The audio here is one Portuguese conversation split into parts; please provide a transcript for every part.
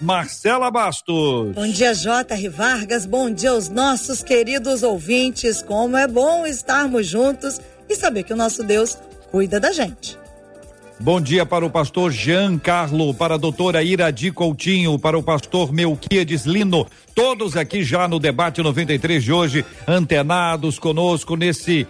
Marcela Bastos. Bom dia, J.R. Vargas. Bom dia aos nossos queridos ouvintes. Como é bom estarmos juntos e saber que o nosso Deus cuida da gente. Bom dia para o pastor Jean Carlo, para a doutora Iradi Coutinho, para o pastor Melquiades Lino, todos aqui já no debate 93 de hoje, antenados conosco nesse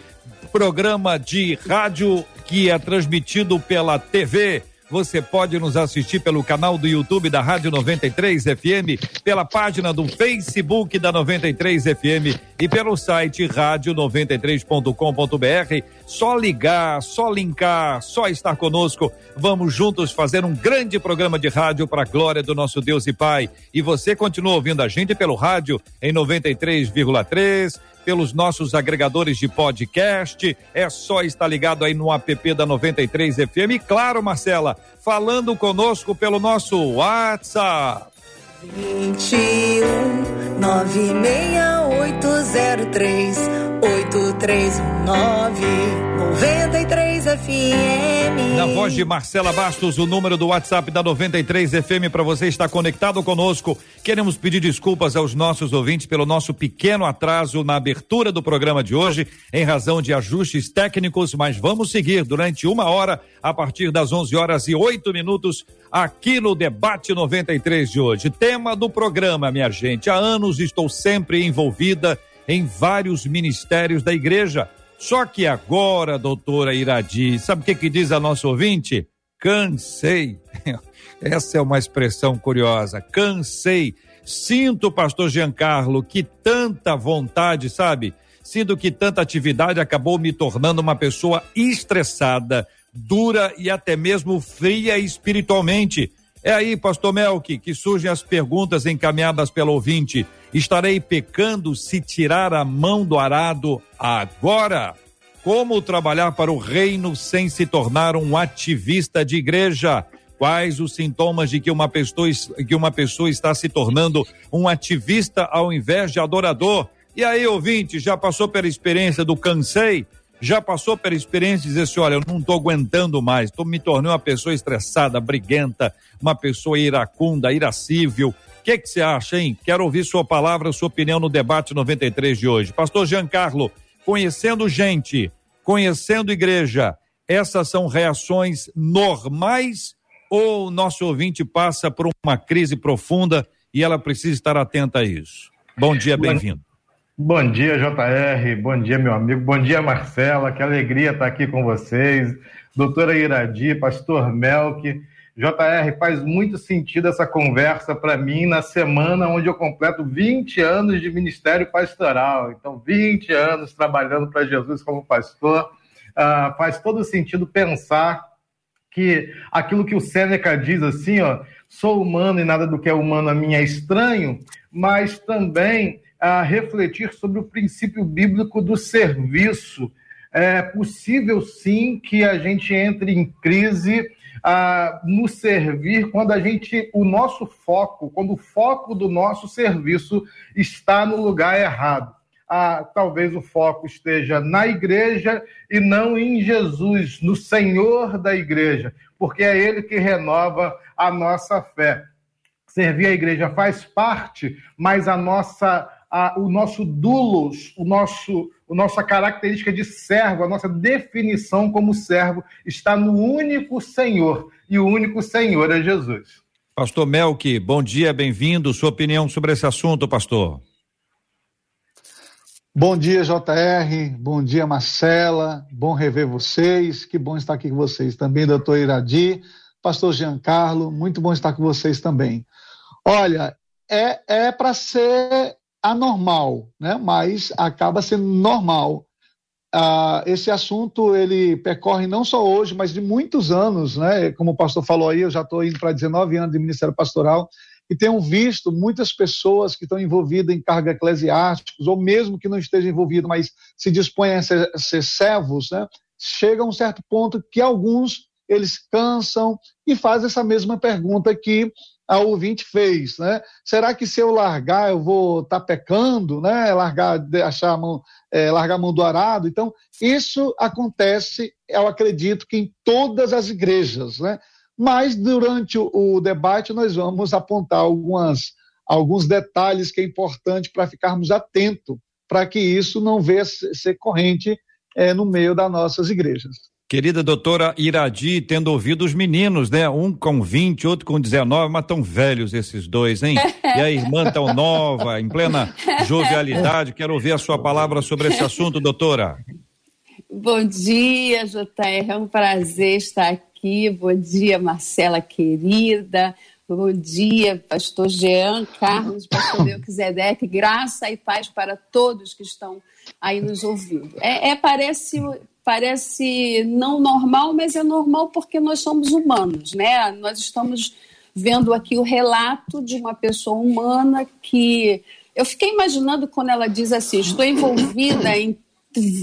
programa de rádio que é transmitido pela TV você pode nos assistir pelo canal do YouTube da Rádio 93 FM, pela página do Facebook da 93 FM e pelo site rádio93.com.br. Só ligar, só linkar, só estar conosco. Vamos juntos fazer um grande programa de rádio para a glória do nosso Deus e Pai. E você continua ouvindo a gente pelo rádio em 93,3 pelos nossos agregadores de podcast. É só estar ligado aí no app da 93 FM. E claro, Marcela, falando conosco pelo nosso WhatsApp. 21 96803 8319 93 FM. Na voz de Marcela Bastos, o número do WhatsApp da 93 FM para você estar conectado conosco. Queremos pedir desculpas aos nossos ouvintes pelo nosso pequeno atraso na abertura do programa de hoje, em razão de ajustes técnicos, mas vamos seguir durante uma hora, a partir das 11 horas e 8 minutos, aqui no Debate 93 de hoje. Tema do programa, minha gente. Há anos estou sempre envolvida em vários ministérios da igreja. Só que agora, doutora Iradi, sabe o que, que diz a nosso ouvinte? Cansei. Essa é uma expressão curiosa. Cansei. Sinto, pastor Giancarlo, que tanta vontade, sabe? Sinto que tanta atividade acabou me tornando uma pessoa estressada, dura e até mesmo fria espiritualmente. É aí, pastor Melk, que surgem as perguntas encaminhadas pelo ouvinte. Estarei pecando se tirar a mão do arado agora? Como trabalhar para o reino sem se tornar um ativista de igreja? Quais os sintomas de que uma pessoa, que uma pessoa está se tornando um ativista ao invés de adorador? E aí, ouvinte, já passou pela experiência do cansei? Já passou pela experiência de dizer assim: olha, eu não estou aguentando mais, tô, me tornei uma pessoa estressada, briguenta, uma pessoa iracunda, iracível. O que você acha, hein? Quero ouvir sua palavra, sua opinião no debate 93 de hoje. Pastor Giancarlo, conhecendo gente, conhecendo igreja, essas são reações normais ou o nosso ouvinte passa por uma crise profunda e ela precisa estar atenta a isso? Bom dia, bem-vindo. Bom dia, JR. Bom dia, meu amigo. Bom dia, Marcela. Que alegria estar aqui com vocês. Doutora Iradi, Pastor Melk. JR, faz muito sentido essa conversa para mim na semana onde eu completo 20 anos de ministério pastoral. Então, 20 anos trabalhando para Jesus como pastor. Uh, faz todo sentido pensar que aquilo que o Sêneca diz assim, ó, sou humano e nada do que é humano a mim é estranho, mas também a refletir sobre o princípio bíblico do serviço. É possível, sim, que a gente entre em crise ah, no servir quando a gente, o nosso foco, quando o foco do nosso serviço está no lugar errado. Ah, talvez o foco esteja na igreja e não em Jesus, no Senhor da igreja, porque é Ele que renova a nossa fé. Servir a igreja faz parte, mas a nossa a, o nosso dulos, o nosso, a nossa característica de servo, a nossa definição como servo está no único Senhor, e o único Senhor é Jesus. Pastor Melk, bom dia, bem-vindo. Sua opinião sobre esse assunto, pastor? Bom dia, JR. Bom dia, Marcela. Bom rever vocês. Que bom estar aqui com vocês também, doutor Iradi, pastor Giancarlo. Muito bom estar com vocês também. Olha, é, é para ser anormal, né? mas acaba sendo normal. Ah, esse assunto ele percorre não só hoje, mas de muitos anos, né? Como o pastor falou aí, eu já estou indo para 19 anos de ministério pastoral e tenho visto muitas pessoas que estão envolvidas em cargos eclesiásticos, ou mesmo que não estejam envolvidos, mas se dispõem a ser, a ser servos, né? chega a um certo ponto que alguns eles cansam e fazem essa mesma pergunta que a ouvinte fez, né? Será que se eu largar eu vou estar tá pecando, né? Largar, achar a mão, é, largar a mão do arado? Então, isso acontece, eu acredito que em todas as igrejas, né? Mas durante o, debate nós vamos apontar algumas, alguns detalhes que é importante para ficarmos atentos para que isso não venha ser corrente é, no meio das nossas igrejas. Querida doutora Iradi, tendo ouvido os meninos, né? Um com 20, outro com 19, mas tão velhos esses dois, hein? E a irmã tão nova, em plena jovialidade. Quero ouvir a sua palavra sobre esse assunto, doutora. Bom dia, JR. É um prazer estar aqui. Bom dia, Marcela querida. Bom dia, pastor Jean Carlos, pastor Melquisedeque. Graça e paz para todos que estão aí nos ouvindo. É, é parece parece não normal, mas é normal porque nós somos humanos, né? Nós estamos vendo aqui o relato de uma pessoa humana que eu fiquei imaginando quando ela diz assim: estou envolvida em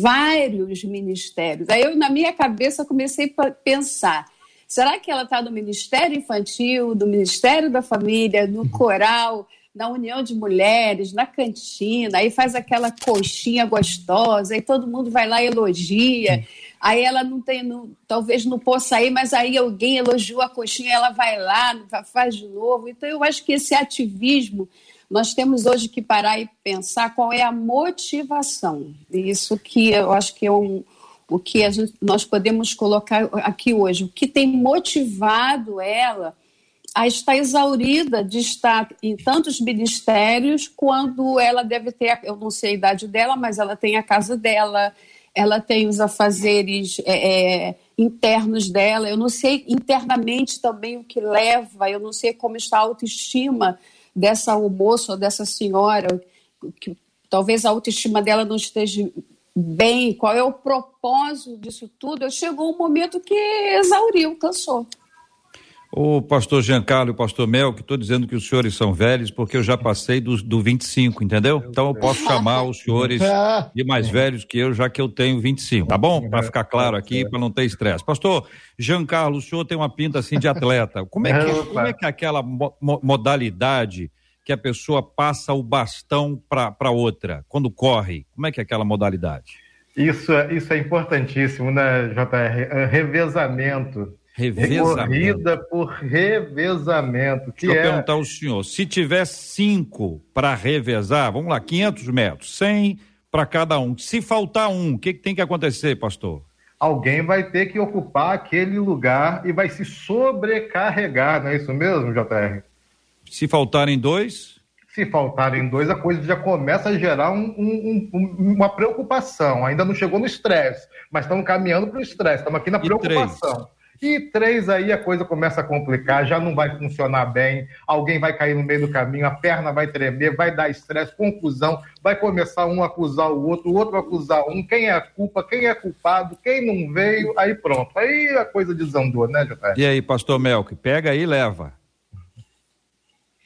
vários ministérios. Aí eu, na minha cabeça, comecei a pensar: será que ela está no Ministério Infantil, do Ministério da Família, no coral? Na união de mulheres, na cantina, aí faz aquela coxinha gostosa, aí todo mundo vai lá e elogia. Aí ela não tem, não, talvez não possa ir, mas aí alguém elogiou a coxinha, ela vai lá, faz de novo. Então eu acho que esse ativismo nós temos hoje que parar e pensar qual é a motivação. Isso que eu acho que é um, o que gente, nós podemos colocar aqui hoje. O que tem motivado ela a estar exaurida de estar em tantos ministérios quando ela deve ter, eu não sei a idade dela, mas ela tem a casa dela, ela tem os afazeres é, é, internos dela, eu não sei internamente também o que leva, eu não sei como está a autoestima dessa moça ou dessa senhora, que talvez a autoestima dela não esteja bem, qual é o propósito disso tudo, chegou um momento que exauriu, cansou. O pastor Giancarlo e o pastor Mel, que estou dizendo que os senhores são velhos, porque eu já passei do, do 25, entendeu? Então eu posso chamar os senhores de mais velhos que eu, já que eu tenho 25, tá bom? Para ficar claro aqui, para não ter estresse. Pastor Giancarlo, o senhor tem uma pinta assim de atleta. Como é que, como é, que é aquela mo modalidade que a pessoa passa o bastão para outra, quando corre? Como é que é aquela modalidade? Isso, é, isso é importantíssimo, né, JR? É revezamento Revezamento. Corrida por revezamento. Que Deixa eu é... perguntar ao senhor, se tiver cinco para revezar, vamos lá, 500 metros, 100 para cada um. Se faltar um, o que, que tem que acontecer, pastor? Alguém vai ter que ocupar aquele lugar e vai se sobrecarregar, não é isso mesmo, JR? Se faltarem dois? Se faltarem dois, a coisa já começa a gerar um, um, um, uma preocupação. Ainda não chegou no estresse, mas estamos caminhando para o estresse, estamos aqui na preocupação. Três? E três aí a coisa começa a complicar, já não vai funcionar bem, alguém vai cair no meio do caminho, a perna vai tremer, vai dar estresse, confusão, vai começar um a acusar o outro, o outro a acusar um, quem é a culpa, quem é culpado, quem não veio, aí pronto. Aí a coisa desandou, né, Jota? E aí, pastor Melk, pega aí e leva.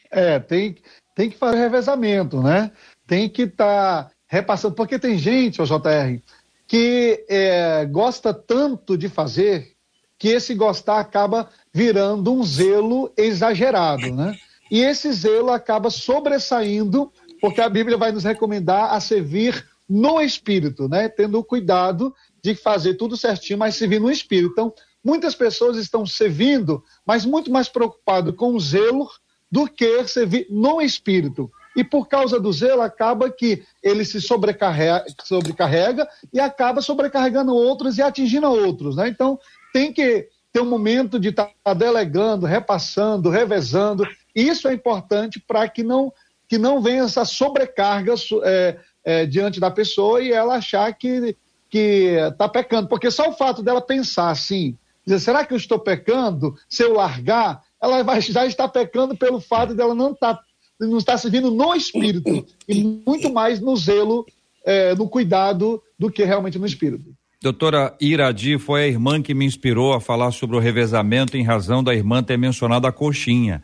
É, tem, tem que fazer revezamento, né? Tem que estar tá repassando, porque tem gente, o JR, que é, gosta tanto de fazer que esse gostar acaba virando um zelo exagerado, né? E esse zelo acaba sobressaindo, porque a Bíblia vai nos recomendar a servir no espírito, né? Tendo o cuidado de fazer tudo certinho, mas servir no espírito. Então, muitas pessoas estão servindo, mas muito mais preocupado com o zelo do que servir no espírito. E por causa do zelo, acaba que ele se sobrecarrega, sobrecarrega e acaba sobrecarregando outros e atingindo outros. Né? Então, tem que ter um momento de estar tá delegando, repassando, revezando. Isso é importante para que não, que não venha essa sobrecarga é, é, diante da pessoa e ela achar que está pecando, porque só o fato dela pensar assim, dizer, será que eu estou pecando? Se eu largar, ela vai, já está pecando pelo fato dela não estar tá, não estar servindo no espírito e muito mais no zelo, é, no cuidado do que realmente no espírito. Doutora Iradi foi a irmã que me inspirou a falar sobre o revezamento em razão da irmã ter mencionado a coxinha.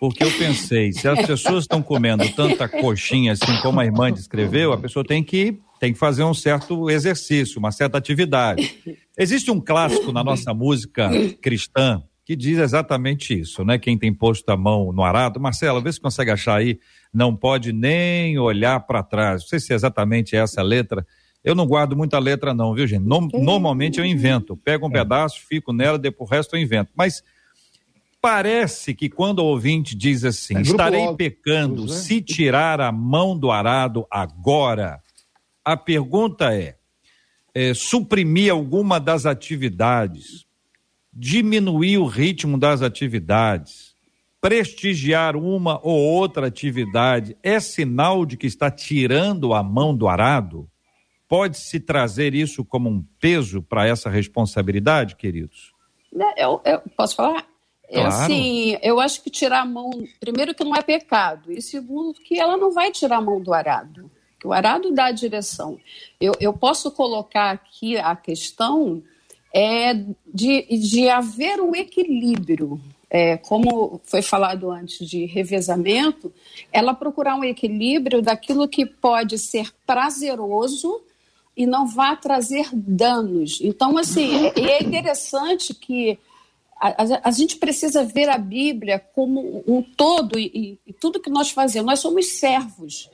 Porque eu pensei, se as pessoas estão comendo tanta coxinha assim como a irmã descreveu, a pessoa tem que, tem que fazer um certo exercício, uma certa atividade. Existe um clássico na nossa música cristã que diz exatamente isso, né? Quem tem posto a mão no arado, Marcelo, vê se consegue achar aí, não pode nem olhar para trás. Não sei se é exatamente essa letra. Eu não guardo muita letra não, viu, gente? No, normalmente eu invento, pego um pedaço, fico nela, depois o resto eu invento. Mas Parece que quando o ouvinte diz assim, é estarei pecando né? se tirar a mão do arado agora, a pergunta é, é suprimir alguma das atividades, diminuir o ritmo das atividades, prestigiar uma ou outra atividade, é sinal de que está tirando a mão do arado? Pode-se trazer isso como um peso para essa responsabilidade, queridos? Né, eu, eu posso falar? Claro. Assim, eu acho que tirar a mão, primeiro que não é pecado, e segundo que ela não vai tirar a mão do arado, que o arado dá a direção. Eu, eu posso colocar aqui a questão é de, de haver um equilíbrio, é, como foi falado antes de revezamento, ela procurar um equilíbrio daquilo que pode ser prazeroso e não vá trazer danos. Então, assim, é, é interessante que a, a, gente precisa ver a Bíblia como um todo e, e, tudo que nós fazemos. Nós somos servos.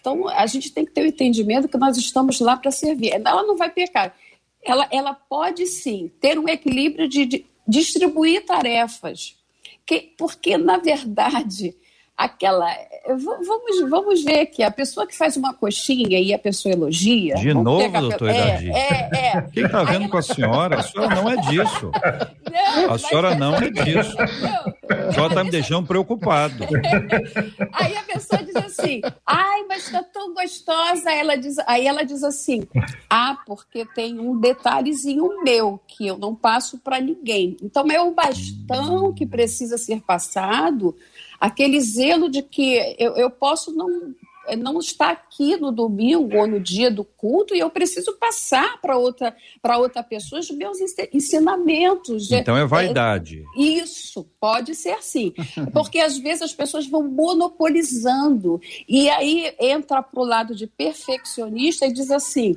Então, a gente tem que ter o entendimento que nós estamos lá para servir. Ela não vai pecar. Ela, ela pode sim ter um equilíbrio de, de distribuir tarefas. Que, porque, na verdade, aquela. Vamos, vamos ver aqui, a pessoa que faz uma coxinha e a pessoa elogia. De novo, doutor é, é, é. O que está vendo Aí, com a senhora? A senhora não é disso. Não, a senhora não é disso. Não, a senhora está me deixando preocupado. Aí a pessoa diz assim: ai, mas está tão gostosa. Ela diz, aí ela diz assim: ah, porque tem um detalhezinho meu que eu não passo para ninguém. Então é o bastão que precisa ser passado aquele zelo de que eu, eu posso não não estar aqui no domingo ou no dia do culto e eu preciso passar para outra para outra pessoa os meus ensinamentos. Então é vaidade. É, isso pode ser assim, porque às vezes as pessoas vão monopolizando e aí entra para o lado de perfeccionista e diz assim: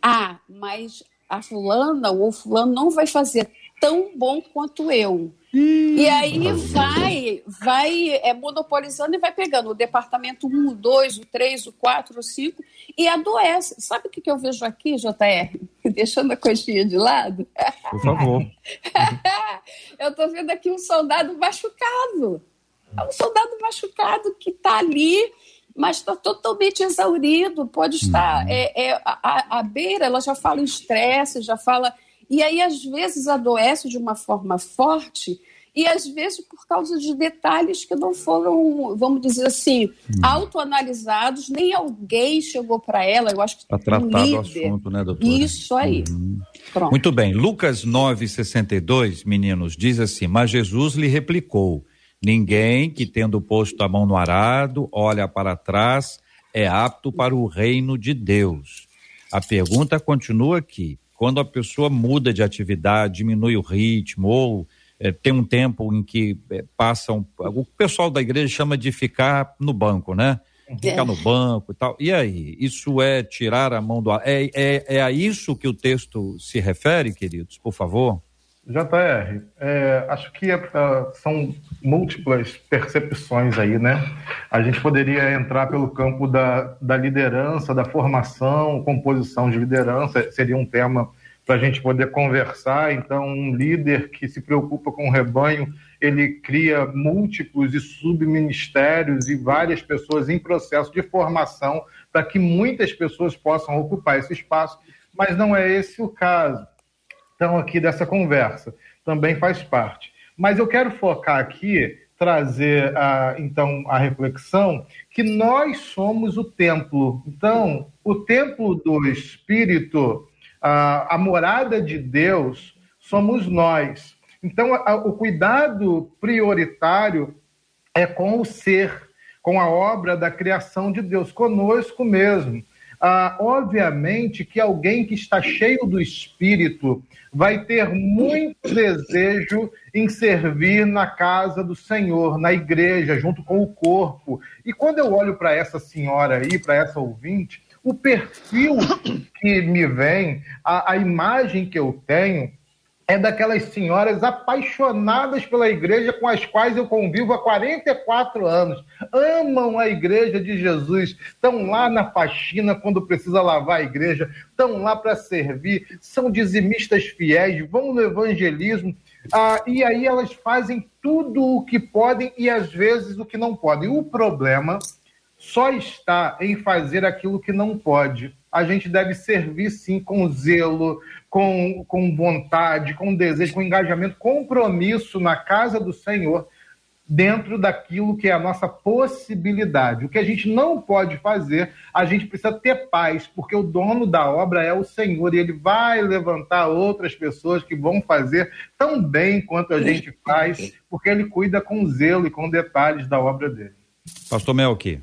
ah, mas a fulana ou fulano não vai fazer tão bom quanto eu. E aí vai, vai é, monopolizando e vai pegando o departamento 1, o 2, o 3, o 4, o 5 e adoece. Sabe o que, que eu vejo aqui, JR? Deixando a coxinha de lado? Por favor. eu estou vendo aqui um soldado machucado. É um soldado machucado que está ali, mas está totalmente exaurido. Pode estar. Uhum. É, é, a, a beira, ela já fala em estresse, já fala e aí, às vezes, adoece de uma forma forte e às vezes por causa de detalhes que não foram, vamos dizer assim, hum. autoanalisados, nem alguém chegou para ela, eu acho que para tratar um do assunto, né, doutora? Isso aí. Uhum. Muito bem. Lucas 9:62, meninos, diz assim: "Mas Jesus lhe replicou: Ninguém que tendo posto a mão no arado olha para trás é apto para o reino de Deus." A pergunta continua aqui: quando a pessoa muda de atividade, diminui o ritmo, ou é, tem um tempo em que é, passam. O pessoal da igreja chama de ficar no banco, né? Ficar no banco e tal. E aí? Isso é tirar a mão do ar? É, é, é a isso que o texto se refere, queridos? Por favor. JR, é, acho que é, são múltiplas percepções aí, né? A gente poderia entrar pelo campo da, da liderança, da formação, composição de liderança, seria um tema para a gente poder conversar. Então, um líder que se preocupa com o rebanho, ele cria múltiplos e subministérios e várias pessoas em processo de formação para que muitas pessoas possam ocupar esse espaço, mas não é esse o caso. Então, aqui dessa conversa também faz parte. Mas eu quero focar aqui trazer a, então a reflexão que nós somos o templo. Então, o templo do Espírito, a, a morada de Deus, somos nós. Então, a, o cuidado prioritário é com o ser, com a obra da criação de Deus, conosco mesmo. Ah, obviamente que alguém que está cheio do Espírito vai ter muito desejo em servir na casa do Senhor, na igreja, junto com o corpo. E quando eu olho para essa senhora aí, para essa ouvinte, o perfil que me vem, a, a imagem que eu tenho, é daquelas senhoras apaixonadas pela igreja com as quais eu convivo há 44 anos. Amam a igreja de Jesus, estão lá na faxina quando precisa lavar a igreja, estão lá para servir, são dizimistas fiéis, vão no evangelismo. Ah, e aí elas fazem tudo o que podem e às vezes o que não podem. O problema só está em fazer aquilo que não pode. A gente deve servir sim com zelo, com, com vontade, com desejo, com engajamento, compromisso na casa do Senhor, dentro daquilo que é a nossa possibilidade. O que a gente não pode fazer, a gente precisa ter paz, porque o dono da obra é o Senhor e ele vai levantar outras pessoas que vão fazer tão bem quanto a gente faz, porque ele cuida com zelo e com detalhes da obra dele. Pastor Melqui.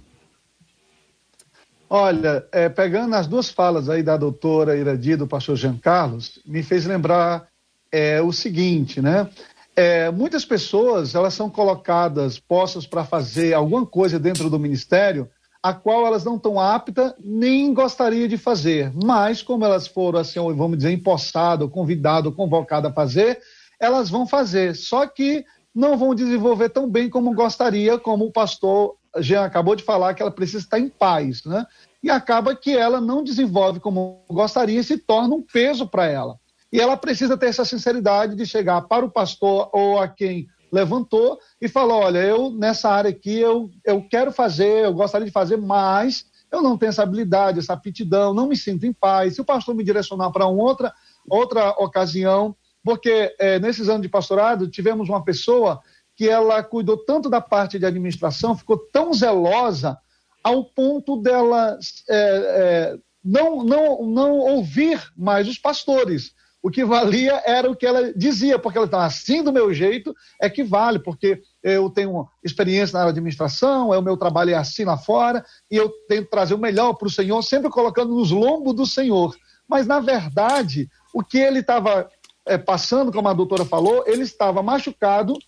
Olha, é, pegando as duas falas aí da doutora Iradi do pastor Jean Carlos, me fez lembrar é, o seguinte, né? É, muitas pessoas, elas são colocadas, postas para fazer alguma coisa dentro do ministério, a qual elas não estão aptas nem gostariam de fazer. Mas, como elas foram, assim, vamos dizer, empossadas, convidadas, convocadas a fazer, elas vão fazer. Só que não vão desenvolver tão bem como gostaria, como o pastor Jean acabou de falar que ela precisa estar em paz, né? E acaba que ela não desenvolve como gostaria e se torna um peso para ela. E ela precisa ter essa sinceridade de chegar para o pastor ou a quem levantou e falar: olha, eu nessa área aqui eu, eu quero fazer, eu gostaria de fazer, mas eu não tenho essa habilidade, essa aptidão, não me sinto em paz. Se o pastor me direcionar para outra, outra ocasião, porque é, nesses anos de pastorado tivemos uma pessoa que ela cuidou tanto da parte de administração, ficou tão zelosa ao ponto dela é, é, não, não, não ouvir mais os pastores. O que valia era o que ela dizia, porque ela estava assim do meu jeito, é que vale, porque eu tenho experiência na administração, é o meu trabalho é assim lá fora, e eu tento trazer o melhor para o Senhor, sempre colocando nos lombos do Senhor. Mas, na verdade, o que ele estava é, passando, como a doutora falou, ele estava machucado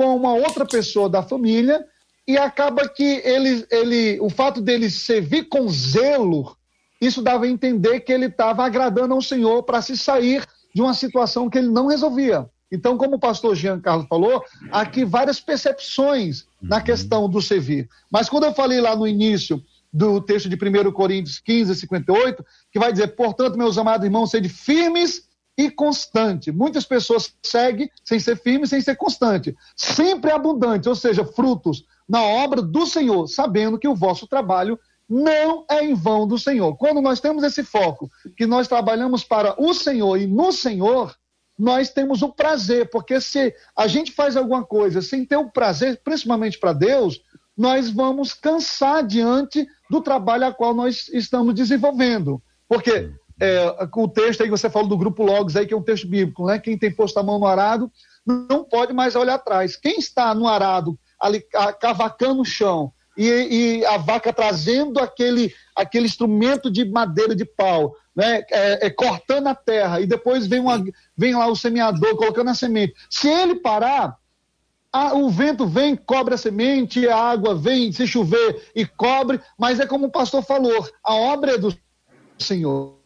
com uma outra pessoa da família e acaba que ele, ele o fato dele servir com zelo, isso dava a entender que ele estava agradando ao Senhor para se sair de uma situação que ele não resolvia. Então, como o pastor Jean Carlos falou, há aqui várias percepções na uhum. questão do servir. Mas quando eu falei lá no início do texto de 1 Coríntios 15, 58, que vai dizer, portanto, meus amados irmãos, sede firmes e constante. Muitas pessoas seguem sem ser firme, sem ser constante. Sempre abundante, ou seja, frutos na obra do Senhor, sabendo que o vosso trabalho não é em vão do Senhor. Quando nós temos esse foco, que nós trabalhamos para o Senhor e no Senhor, nós temos o prazer, porque se a gente faz alguma coisa sem ter o prazer, principalmente para Deus, nós vamos cansar diante do trabalho a qual nós estamos desenvolvendo. Porque é, o texto aí que você falou do grupo Logos aí, que é um texto bíblico, né? Quem tem posto a mão no arado não pode mais olhar atrás. Quem está no arado, ali, cavacando o chão, e, e, a vaca trazendo aquele, aquele instrumento de madeira de pau, né? É, é, cortando a terra, e depois vem, uma, vem lá o semeador colocando a semente. Se ele parar, o vento vem, cobre a semente, a água vem, se chover e cobre, mas é como o pastor falou, a obra é do Senhor.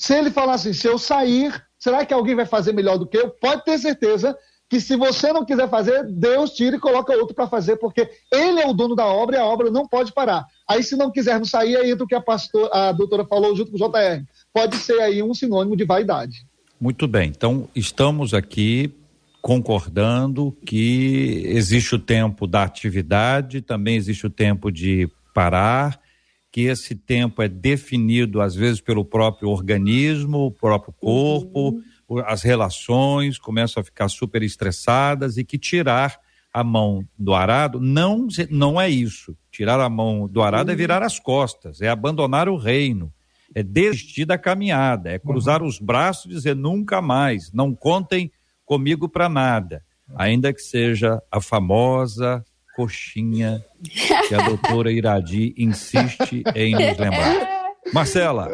Se ele falar assim, se eu sair, será que alguém vai fazer melhor do que eu? Pode ter certeza que se você não quiser fazer, Deus tira e coloca outro para fazer, porque ele é o dono da obra e a obra não pode parar. Aí, se não quisermos sair, aí entra o que a, pastor, a doutora falou junto com o JR. Pode ser aí um sinônimo de vaidade. Muito bem. Então, estamos aqui concordando que existe o tempo da atividade, também existe o tempo de parar que esse tempo é definido às vezes pelo próprio organismo, o próprio corpo, uhum. as relações começam a ficar super estressadas e que tirar a mão do arado, não, não é isso. Tirar a mão do arado é virar as costas, é abandonar o reino, é desistir da caminhada, é cruzar os braços e dizer nunca mais, não contem comigo para nada, ainda que seja a famosa coxinha que a doutora Iradi insiste em nos lembrar. Marcela.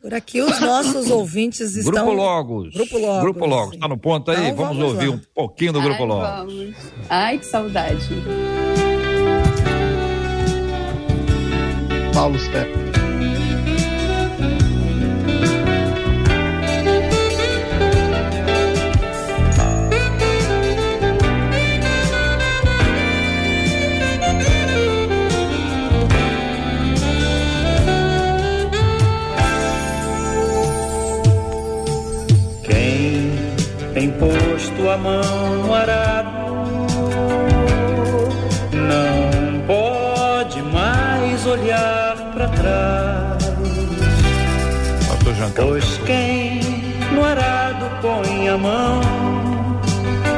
Por aqui os nossos ouvintes estão. Grupo Logos. Grupo Logos. Grupo Logos. Está no ponto aí? Então, vamos, vamos ouvir lá. um pouquinho do Grupo Ai, Logos. vamos. Ai, que saudade. Paulo Step. Tem posto a mão no arado não pode mais olhar para trás. Pois quem no arado põe a mão,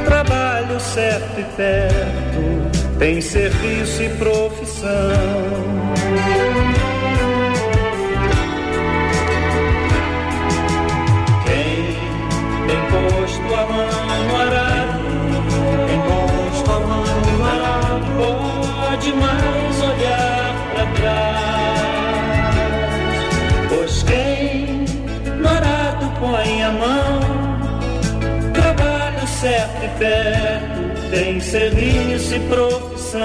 trabalho certo e perto, tem serviço e profissão. Perto, tem serviço e profissão.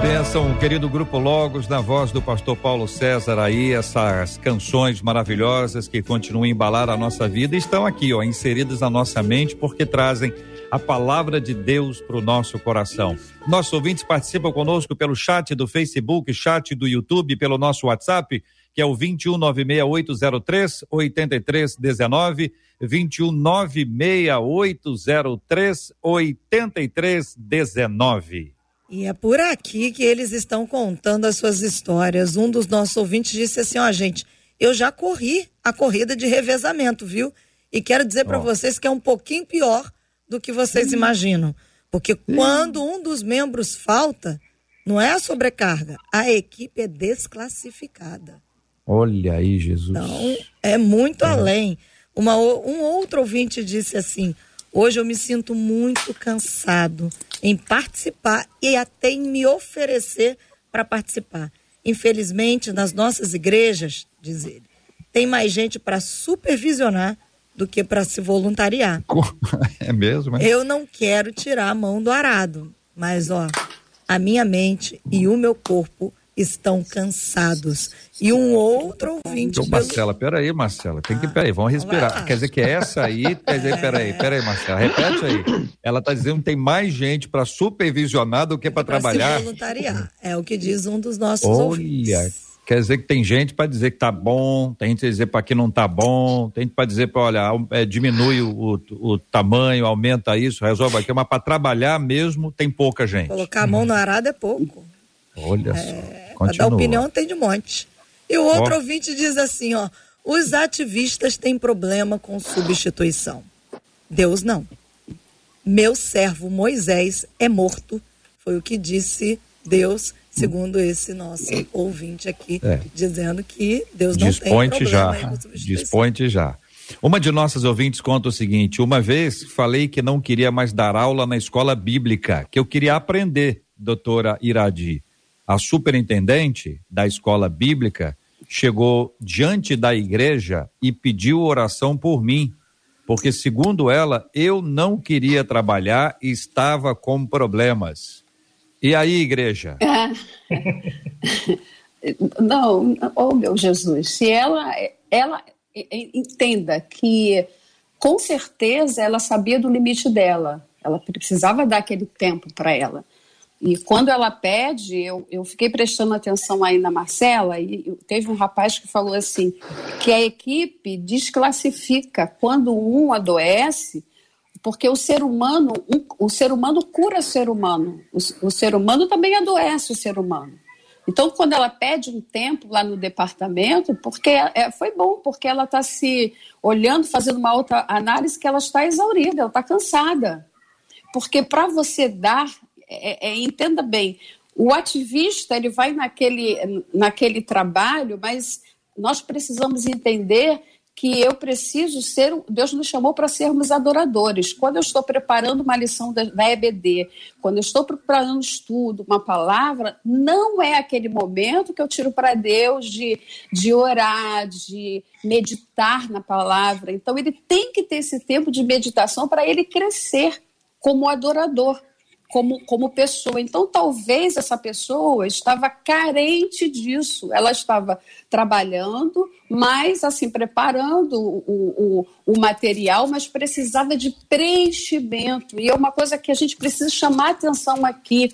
Benção, querido Grupo Logos, na voz do pastor Paulo César aí, essas canções maravilhosas que continuam a embalar a nossa vida estão aqui, ó, inseridas na nossa mente porque trazem a palavra de Deus para o nosso coração. Nossos ouvintes participam conosco pelo chat do Facebook, chat do YouTube, pelo nosso WhatsApp, que é o 2196803 8319, 2196803 8319. E é por aqui que eles estão contando as suas histórias. Um dos nossos ouvintes disse assim: ó, gente, eu já corri a corrida de revezamento, viu? E quero dizer para vocês que é um pouquinho pior do que vocês imaginam. Porque quando um dos membros falta, não é a sobrecarga, a equipe é desclassificada. Olha aí, Jesus. Então, é muito além. Uma, um outro ouvinte disse assim: hoje eu me sinto muito cansado em participar e até em me oferecer para participar. Infelizmente, nas nossas igrejas, diz ele, tem mais gente para supervisionar do que para se voluntariar. É mesmo, é? Eu não quero tirar a mão do arado, mas ó, a minha mente e o meu corpo estão cansados. E um outro ouvinte. Então, pelo- Marcela, peraí, Marcela, tem que, peraí, vamos vai respirar. Quer dizer que essa aí, quer dizer, peraí, peraí, Marcela, repete aí. Ela tá dizendo que tem mais gente para supervisionar do que para trabalhar. se voluntariar. É o que diz um dos nossos Olha, ouvintes. quer dizer que tem gente para dizer que tá bom, tem gente para dizer para que não tá bom, tem gente para dizer para olha, é, diminui o, o, o tamanho, aumenta isso, resolve aquilo, mas para trabalhar mesmo tem pouca gente. Colocar a mão no arado é pouco. Olha só, Continua. dar opinião tem de monte. E o outro Ó. ouvinte diz assim, ó, os ativistas têm problema com substituição. Deus não. Meu servo Moisés é morto, foi o que disse Deus, segundo esse nosso ouvinte aqui, É. dizendo que Deus não Dispõe-te tem já. problema aí com substituição. Dispõe-te já. Uma de nossas ouvintes conta o seguinte: uma vez falei que não queria mais dar aula na escola bíblica, que eu queria aprender, doutora Iradi. A superintendente da escola bíblica chegou diante da igreja e pediu oração por mim, porque, segundo ela, eu não queria trabalhar e estava com problemas. E aí, igreja? Não, oh meu Jesus, se ela, ela entenda que com certeza ela sabia do limite dela, ela precisava dar aquele tempo para ela. E quando ela pede, eu, eu fiquei prestando atenção aí na Marcela, e teve um rapaz que falou assim: que a equipe desclassifica quando um adoece, porque o ser humano, um- o ser humano cura o ser humano, o, o ser humano também adoece o ser humano. Então, quando ela pede um tempo lá no departamento, porque é, foi bom, porque ela está se olhando, fazendo uma outra análise que ela está exaurida, ela está cansada. Porque para você dar, é, é, entenda bem, o ativista ele vai naquele, naquele trabalho, mas nós precisamos entender que eu preciso ser. Deus nos chamou para sermos adoradores. Quando eu estou preparando uma lição da, da EBD, quando eu estou preparando um estudo, uma palavra, não é aquele momento que eu tiro para Deus de, de orar, de meditar na palavra. Então, ele tem que ter esse tempo de meditação para ele crescer como adorador como, como pessoa. Então, talvez essa pessoa estava carente disso. Ela estava trabalhando, mas assim, preparando o, o, o material, mas precisava de preenchimento. E é uma coisa que a gente precisa chamar atenção aqui.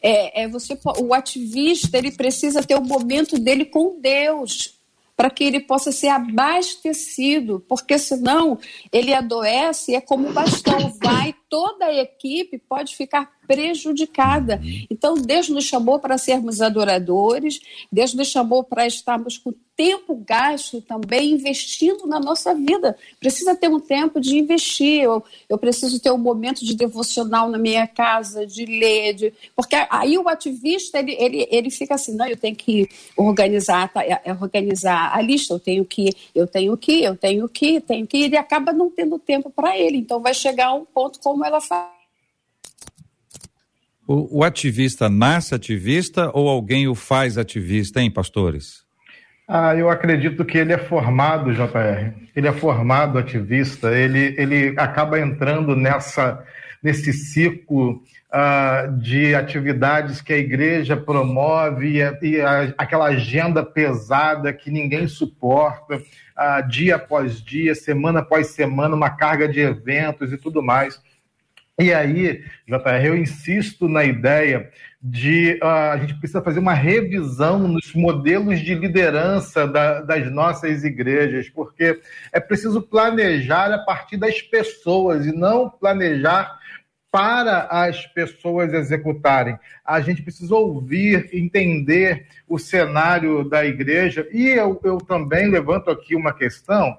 É, é você, o ativista ele precisa ter o momento dele com Deus para que ele possa ser abastecido, porque senão ele adoece, é como o bastão vai, toda a equipe pode ficar prejudicada. Então, Deus nos chamou para sermos adoradores, Deus nos chamou para estarmos com tempo gasto também investindo na nossa vida. Precisa ter um tempo de investir. Eu, eu preciso ter um momento de devocional na minha casa, de ler, de... porque aí o ativista ele, ele, ele fica assim, não, eu tenho que organizar, tá, é, é organizar a lista, eu tenho que, eu tenho que, eu tenho que, tenho que, ele acaba não tendo tempo para ele. Então vai chegar a um ponto como ela fala o, o, ativista nasce ativista ou alguém o faz ativista, hein, pastores? Ah, eu acredito que ele é formado, JR. Ele é formado ativista, ele, ele acaba entrando nessa, nesse ciclo uh, de atividades que a igreja promove e, e a, aquela agenda pesada que ninguém suporta, uh, dia após dia, semana após semana, uma carga de eventos e tudo mais. E aí, JR, eu insisto na ideia de uh, a gente precisa fazer uma revisão nos modelos de liderança da, das nossas igrejas, porque é preciso planejar a partir das pessoas e não planejar para as pessoas executarem. A gente precisa ouvir, entender o cenário da igreja, e eu, eu também levanto aqui uma questão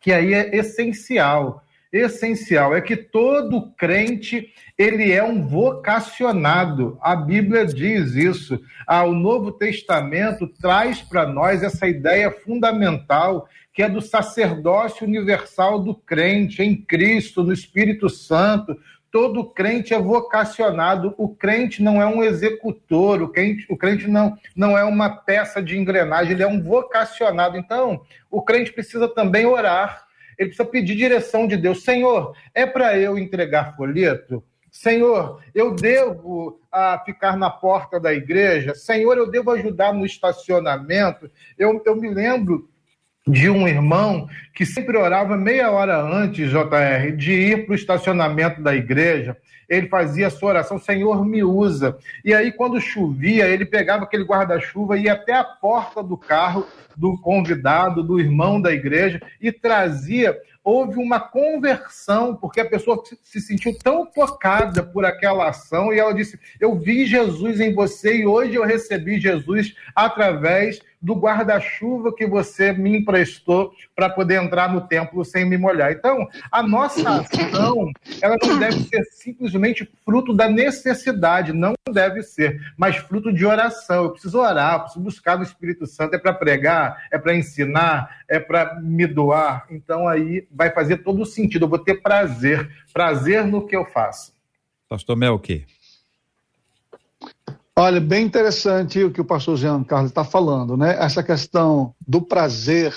que aí é essencial essencial é que todo crente ele é um vocacionado. A Bíblia diz isso. Ah, o Novo Testamento traz para nós essa ideia fundamental que é do sacerdócio universal do crente em Cristo, no Espírito Santo. Todo crente é vocacionado. O crente não é um executor, o crente, o crente não, não é uma peça de engrenagem, ele é um vocacionado. Então, o crente precisa também orar ele precisa pedir direção de Deus. Senhor, é para eu entregar folheto? Senhor, eu devo ah, ficar na porta da igreja? Senhor, eu devo ajudar no estacionamento? Eu, eu me lembro de um irmão que sempre orava meia hora antes, JR, de ir para o estacionamento da igreja. Ele fazia a sua oração, Senhor, me usa. E aí, quando chovia, ele pegava aquele guarda-chuva e ia até a porta do carro do convidado, do irmão da igreja, e trazia houve uma conversão, porque a pessoa se sentiu tão tocada por aquela ação e ela disse: Eu vi Jesus em você e hoje eu recebi Jesus através do guarda-chuva que você me emprestou para poder entrar no templo sem me molhar. Então, a nossa ação, ela não deve ser simplesmente fruto da necessidade, não deve ser, mas fruto de oração. Eu preciso orar, eu preciso buscar no Espírito Santo, é para pregar, é para ensinar, é para me doar. Então, aí vai fazer todo o sentido. Eu vou ter prazer, prazer no que eu faço. Pastor Melqui. Olha, bem interessante o que o pastor Jean Carlos está falando, né? Essa questão do prazer,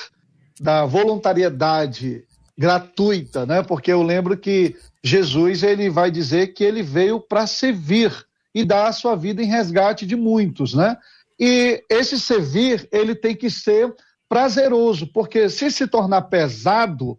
da voluntariedade gratuita, né? Porque eu lembro que Jesus ele vai dizer que ele veio para servir e dar a sua vida em resgate de muitos, né? E esse servir, ele tem que ser prazeroso, porque se se tornar pesado,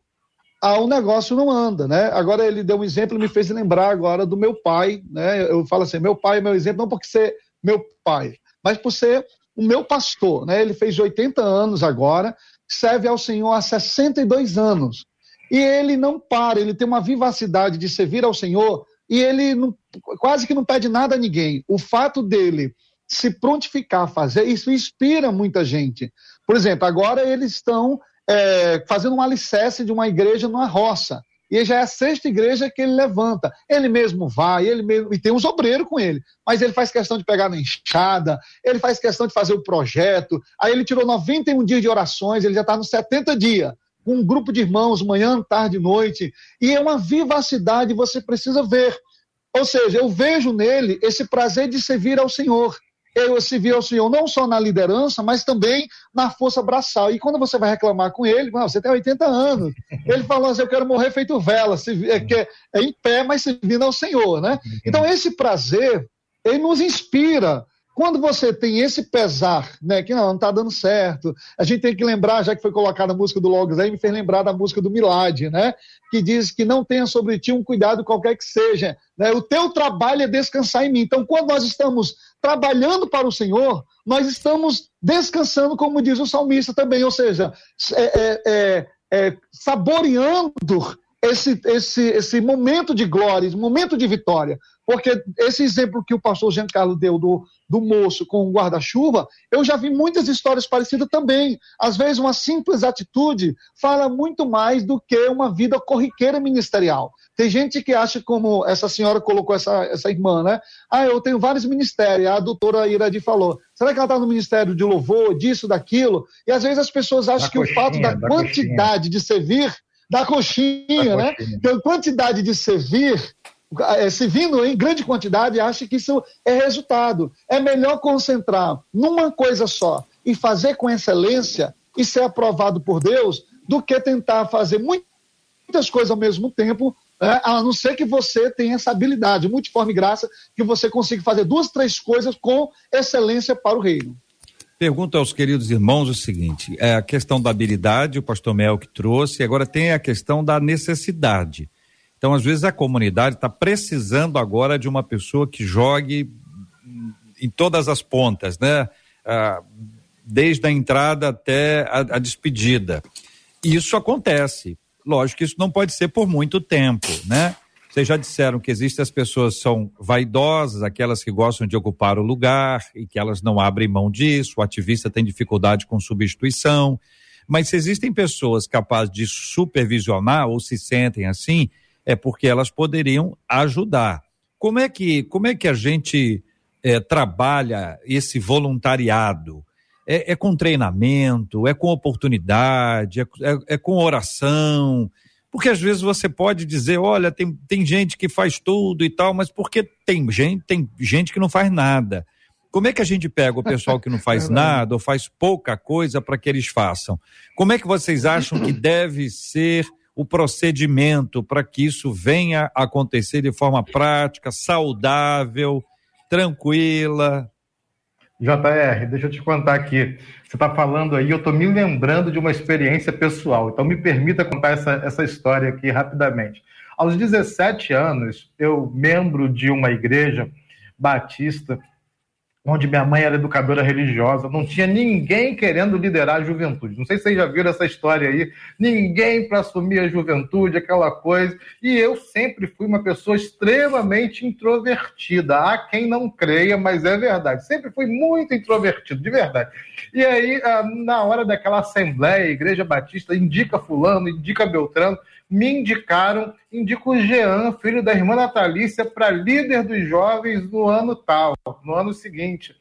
ah, o negócio não anda, né? Agora ele deu um exemplo e me fez lembrar agora do meu pai, né? Eu falo assim, meu pai é meu exemplo, não porque você meu pai, mas por ser o meu pastor, né? Ele fez 80 anos agora, serve ao Senhor há 62 anos. E ele não para, ele tem uma vivacidade de servir ao Senhor e ele não, quase que não pede nada a ninguém. O fato dele se prontificar a fazer, isso inspira muita gente. Por exemplo, agora eles estão é, fazendo um alicerce de uma igreja numa roça. E já é a sexta igreja que ele levanta. Ele mesmo vai, ele mesmo. E tem uns obreiros com ele. Mas ele faz questão de pegar na enxada, ele faz questão de fazer o projeto. Aí ele tirou 91 dias de orações, ele já está nos 70 dias. Com um grupo de irmãos, manhã, tarde, noite. E é uma vivacidade, você precisa ver. Ou seja, eu vejo nele esse prazer de servir ao Senhor eu servir ao Senhor não só na liderança, mas também na força braçal. E quando você vai reclamar com ele, ah, você tem 80 anos. Ele falou assim: Eu quero morrer feito vela, é, que é, é em pé, mas servindo ao Senhor. Né? Então, esse prazer, ele nos inspira. Quando você tem esse pesar, né, que não está dando certo, a gente tem que lembrar, já que foi colocada a música do Logos aí, me fez lembrar da música do Milad, né, que diz que não tenha sobre ti um cuidado qualquer que seja, né, o teu trabalho é descansar em mim. Então, quando nós estamos trabalhando para o Senhor, nós estamos descansando, como diz o salmista também, ou seja, é, é, é, é saboreando esse, esse, esse momento de glória, esse momento de vitória. Porque esse exemplo que o pastor Giancarlo deu do, do moço com o guarda-chuva, eu já vi muitas histórias parecidas também. Às vezes, uma simples atitude fala muito mais do que uma vida corriqueira ministerial. Tem gente que acha, como essa senhora colocou, essa, essa irmã, né? Ah, eu tenho vários ministérios. A doutora Iradi falou. Será que ela está no ministério de louvor, disso, daquilo? E às vezes as pessoas acham da que coxinha, o fato da, da quantidade coxinha. de servir, da coxinha, da né? Coxinha. Então, quantidade de servir se vindo em grande quantidade, acha que isso é resultado. É melhor concentrar numa coisa só e fazer com excelência e ser aprovado por Deus do que tentar fazer muitas coisas ao mesmo tempo, né? a não ser que você tenha essa habilidade, multiforme graça, que você consiga fazer duas, três coisas com excelência para o reino. Pergunta aos queridos irmãos o seguinte: é a questão da habilidade, o pastor Mel que trouxe, agora tem a questão da necessidade. Então, às vezes, a comunidade está precisando agora de uma pessoa que jogue em todas as pontas, né? Ah, desde a entrada até a, a despedida. Isso acontece. Lógico que isso não pode ser por muito tempo, né? Vocês já disseram que existem as pessoas que são vaidosas, aquelas que gostam de ocupar o lugar e que elas não abrem mão disso, o ativista tem dificuldade com substituição. Mas se existem pessoas capazes de supervisionar ou se sentem assim, é porque elas poderiam ajudar. Como é que, como é que a gente é, trabalha esse voluntariado? É, é, com treinamento, é com oportunidade, é, é, é, com oração. Porque às vezes você pode dizer, olha, tem, tem gente que faz tudo e tal, mas porque tem gente, tem gente que não faz nada. Como é que a gente pega o pessoal que não faz nada ou faz pouca coisa para que eles façam? Como é que vocês acham que deve ser o procedimento para que isso venha a acontecer de forma prática, saudável, tranquila? JR, deixa eu te contar aqui. Você está falando aí, eu estou me lembrando de uma experiência pessoal. Então, me permita contar essa, essa história aqui rapidamente. Aos 17 anos, eu, membro de uma igreja batista, onde minha mãe era educadora religiosa, não tinha ninguém querendo liderar a juventude. Não sei se vocês já viram essa história aí, ninguém para assumir a juventude, aquela coisa. E eu sempre fui uma pessoa extremamente introvertida. Há quem não creia, mas é verdade. Sempre fui muito introvertido, de verdade. E aí, ah, na hora daquela assembleia, a Igreja Batista indica fulano, indica Beltrano, me indicaram, indico o Jean, filho da irmã Natalícia, para líder dos jovens no ano tal, no ano seguinte.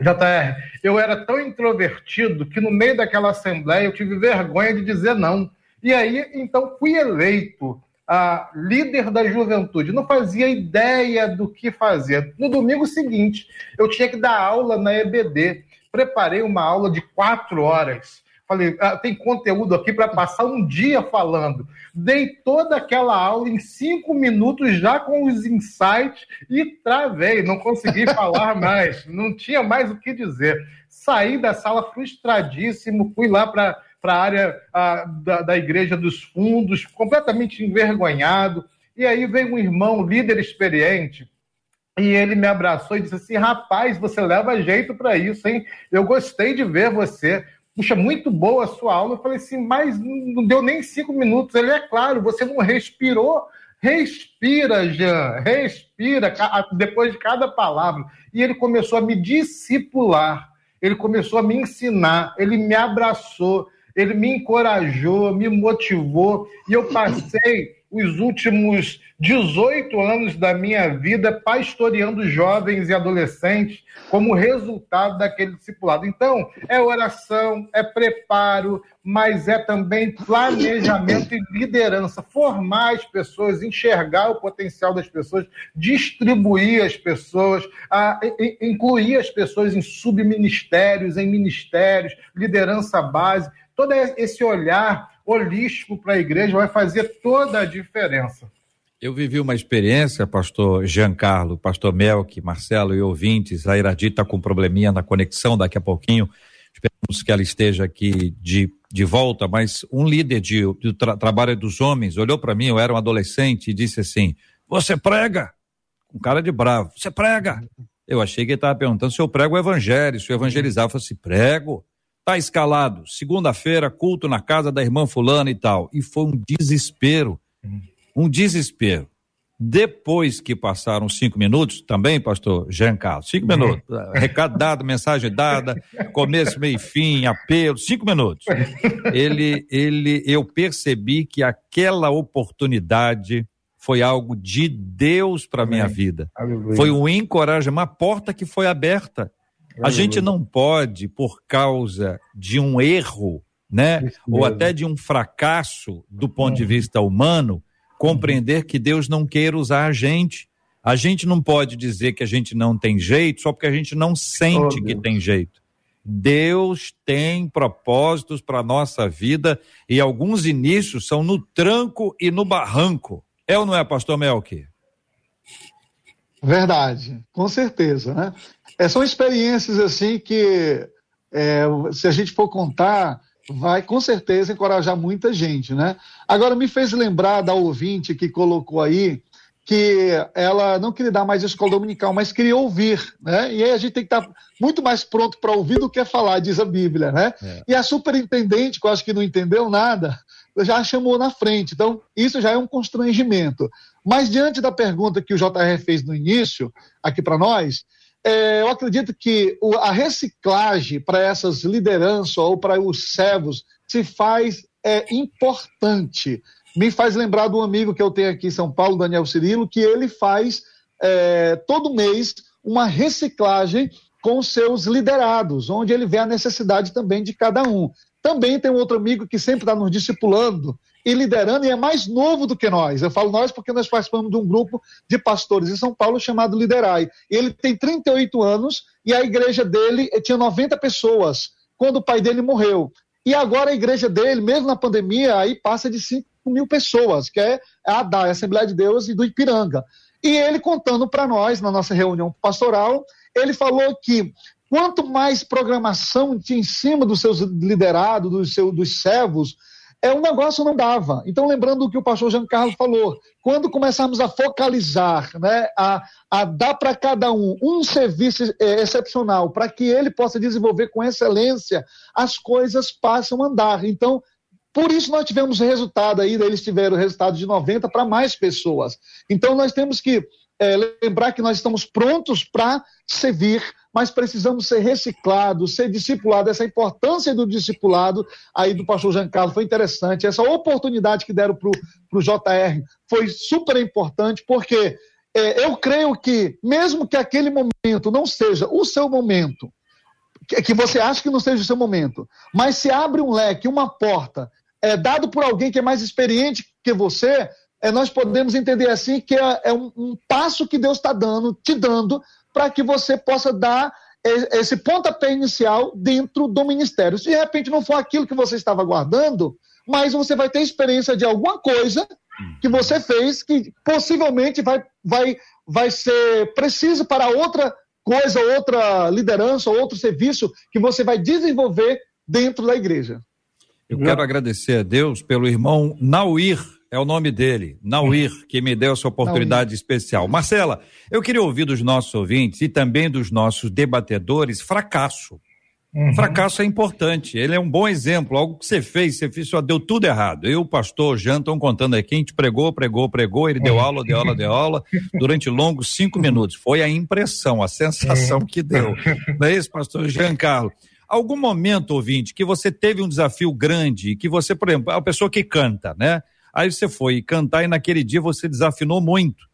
JR, eu era tão introvertido que no meio daquela assembleia eu tive vergonha de dizer não. E aí, então, fui eleito a líder da juventude. Não fazia ideia do que fazer. No domingo seguinte, eu tinha que dar aula na EBD. Preparei uma aula de quatro horas Falei, ah, tem conteúdo aqui para passar um dia falando. Dei toda aquela aula em cinco minutos já com os insights e travei, não consegui falar mais, não tinha mais o que dizer. Saí da sala frustradíssimo, fui lá para a área a, da, da Igreja dos Fundos, completamente envergonhado. E aí veio um irmão, líder experiente, e ele me abraçou e disse assim: rapaz, você leva jeito para isso, hein? Eu gostei de ver você puxa, muito boa a sua aula. Eu falei assim, mas não deu nem cinco minutos. Ele é claro, você não respirou. Respira, Jean, respira depois de cada palavra. E ele começou a me discipular, ele começou a me ensinar, ele me abraçou. ele me encorajou, me motivou, e eu passei os últimos 18 anos da minha vida pastoreando jovens e adolescentes como resultado daquele discipulado. Então, é oração, é preparo, mas é também planejamento e liderança. Formar as pessoas, enxergar o potencial das pessoas, distribuir as pessoas, a, incluir as pessoas em subministérios, em ministérios, liderança base. Todo esse olhar holístico para a igreja vai fazer toda a diferença. Eu vivi uma experiência, pastor Giancarlo, pastor Melk, Marcelo e ouvintes. A Iradi está com um probleminha na conexão daqui a pouquinho. Esperamos que ela esteja aqui de, de volta. Mas um líder de, de tra, trabalho dos homens olhou para mim, eu era um adolescente, e disse assim: Você prega? Um cara de bravo. Você prega? Eu achei que ele estava perguntando se eu prego o evangelho, se eu evangelizar. Eu falei assim: prego. Tá escalado. Segunda-feira, culto na casa da irmã fulana e tal. E foi um desespero. Um desespero. Depois que passaram cinco minutos, também, pastor Jean Carlos, cinco minutos, recado dado, mensagem dada, começo, meio fim, apelo, cinco minutos. Ele, ele, eu percebi que aquela oportunidade foi algo de Deus para minha vida. Foi um encorajamento, uma porta que foi aberta. A gente não pode, por causa de um erro, né, ou até de um fracasso do ponto de uhum. vista humano, compreender que Deus não queira usar a gente. A gente não pode dizer que a gente não tem jeito só porque a gente não sente oh, que tem jeito. Deus tem propósitos para a nossa vida e alguns inícios são no tranco e no barranco. É ou não é, pastor Melk? Verdade, com certeza, né? É, são experiências assim que, é, se a gente for contar, vai com certeza encorajar muita gente, né? Agora me fez lembrar da ouvinte que colocou aí que ela não queria dar mais escola dominical, mas queria ouvir, né? E aí a gente tem que estar muito mais pronto para ouvir do que falar, diz a Bíblia, né? É. E a superintendente, que eu acho que não entendeu nada, já chamou na frente. Então, isso já é um constrangimento. Mas diante da pergunta que o JR fez no início, aqui para nós, é, eu acredito que o, a reciclagem para essas lideranças ou para os servos se faz é, importante. Me faz lembrar do amigo que eu tenho aqui em São Paulo, Daniel Cirilo, que ele faz é, todo mês uma reciclagem com seus liderados, onde ele vê a necessidade também de cada um. Também tem um outro amigo que sempre está nos discipulando e liderando, e é mais novo do que nós. Eu falo nós porque nós participamos de um grupo de pastores em São Paulo chamado Liderai. Ele tem 38 anos e a igreja dele tinha 90 pessoas quando o pai dele morreu. E agora a igreja dele, mesmo na pandemia, aí passa de 5 mil pessoas, que é a ADA, a Assembleia de Deus e do Ipiranga. E ele contando para nós, na nossa reunião pastoral, ele falou que quanto mais programação tinha em cima dos seus liderados, dos, seus, dos servos, é um negócio não dava. Então, lembrando o que o pastor Jean Carlos falou, quando começarmos a focalizar, né, a, a dar para cada um um serviço é, excepcional, para que ele possa desenvolver com excelência, as coisas passam a andar. Então, por isso nós tivemos resultado aí, eles tiveram resultado de 90 para mais pessoas. Então, nós temos que é, lembrar que nós estamos prontos para servir mas precisamos ser reciclados, ser discipulados. Essa importância do discipulado aí do pastor Giancarlo foi interessante. Essa oportunidade que deram para o JR foi super importante, porque é, eu creio que, mesmo que aquele momento não seja o seu momento, que, que você acha que não seja o seu momento, mas se abre um leque, uma porta, é, dado por alguém que é mais experiente que você, é, nós podemos entender assim que é, é um, um, passo que Deus está dando, te dando, para que você possa dar esse pontapé inicial dentro do ministério. Se de repente não for aquilo que você estava aguardando, mas você vai ter experiência de alguma coisa que você fez que possivelmente vai, vai, vai ser preciso para outra coisa, outra liderança, outro serviço que você vai desenvolver dentro da igreja. Eu quero agradecer a Deus pelo irmão Nauir é o nome dele, Nauir, que me deu essa oportunidade Nauir. especial. Marcela, eu queria ouvir dos nossos ouvintes e também dos nossos debatedores fracasso. Uhum. Fracasso é importante, ele é um bom exemplo, algo que você fez, você fez, só deu tudo errado. Eu, o pastor Jean, estão contando aqui, a gente pregou, pregou, pregou, ele deu aula, deu aula, deu aula, durante longos cinco minutos. Foi a impressão, a sensação que deu. Não é isso, pastor Jean Carlos? algum momento, ouvinte, que você teve um desafio grande, que você, por exemplo, a pessoa que canta, né? Aí você foi cantar e naquele dia você desafinou muito.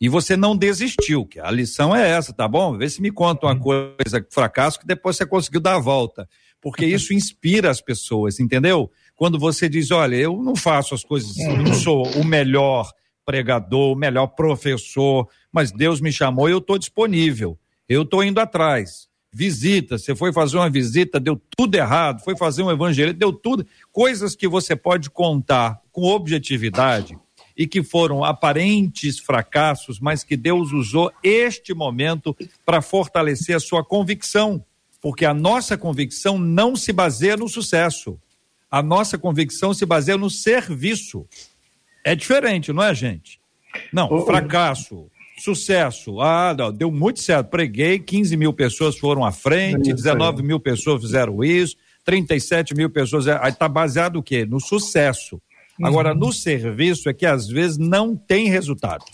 E você não desistiu, que a lição é essa, tá bom? Vê se me conta uma coisa, fracasso, que depois você conseguiu dar a volta. Porque isso inspira as pessoas, entendeu? Quando você diz, olha, eu não faço as coisas, eu não sou o melhor pregador, o melhor professor, mas Deus me chamou e eu estou disponível. Eu estou indo atrás. Visita, você foi fazer uma visita, deu tudo errado, foi fazer um evangelho, deu tudo. Coisas que você pode contar com objetividade e que foram aparentes fracassos, mas que Deus usou este momento para fortalecer a sua convicção. Porque a nossa convicção não se baseia no sucesso. A nossa convicção se baseia no serviço. É diferente, não é, gente? Não, fracasso, sucesso. Ah, não, deu muito certo. Preguei, 15 mil pessoas foram à frente, 19 mil pessoas fizeram isso, 37 mil pessoas. Aí está baseado o quê? No sucesso. Agora, uhum. no serviço é que às vezes não tem resultado.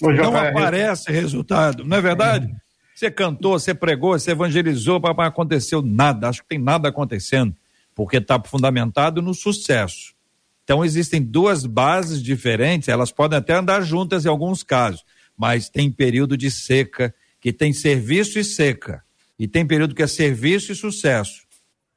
não aparece resultado, não é verdade? Você cantou, você pregou, você evangelizou, mas aconteceu nada. Acho que tem nada acontecendo, porque está fundamentado no sucesso. Então, existem duas bases diferentes, elas podem até andar juntas em alguns casos, mas tem período de seca, que tem serviço e seca, e tem período que é serviço e sucesso.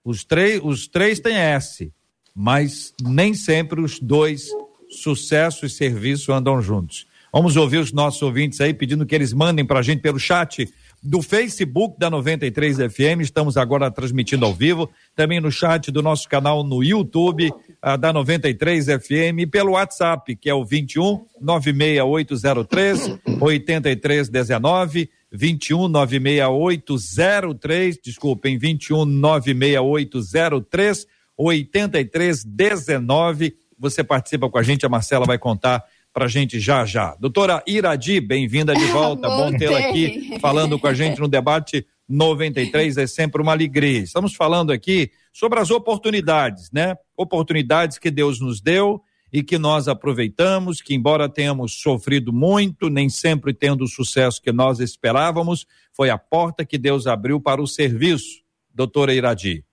Os três, os três têm S, mas nem sempre os dois, sucesso e serviço, andam juntos. Vamos ouvir os nossos ouvintes aí pedindo que eles mandem para a gente pelo chat do Facebook da 93 FM. Estamos agora transmitindo ao vivo, também no chat do nosso canal no YouTube uh, da 93 FM e pelo WhatsApp, que é o 21 96803 8319. 21 96803, desculpem, 21 96803 8319. Você participa com a gente, a Marcela vai contar pra gente já já. Doutora Iradi, bem-vinda de volta. Bom tê-la aqui falando com a gente no debate 93 é sempre uma alegria. Estamos falando aqui sobre as oportunidades, né? Oportunidades que Deus nos deu e que nós aproveitamos, que embora tenhamos sofrido muito, nem sempre tendo o sucesso que nós esperávamos, foi a porta que Deus abriu para o serviço. Doutora Iradi.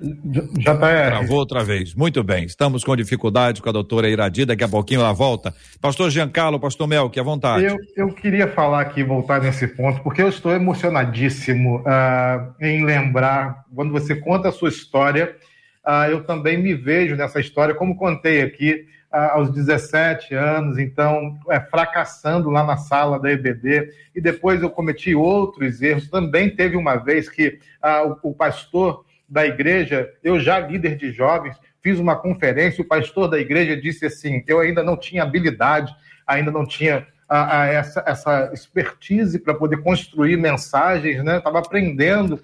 Já está. Travou outra vez. Muito bem. Estamos com dificuldade com a doutora Iradi. Daqui a pouquinho ela volta. Pastor Giancarlo, pastor Melk, à vontade. Eu, eu queria falar aqui, voltar nesse ponto, porque eu estou emocionadíssimo uh, em lembrar, quando você conta a sua história, uh, eu também me vejo nessa história, como contei aqui, uh, aos 17 anos, então, é, fracassando lá na sala da EBD, e depois eu cometi outros erros. Também teve uma vez que o, o pastor da igreja, eu já líder de jovens, fiz uma conferência, o pastor da igreja disse assim: eu ainda não tinha habilidade, ainda não tinha a, a essa, essa expertise para poder construir mensagens, né? Estava aprendendo.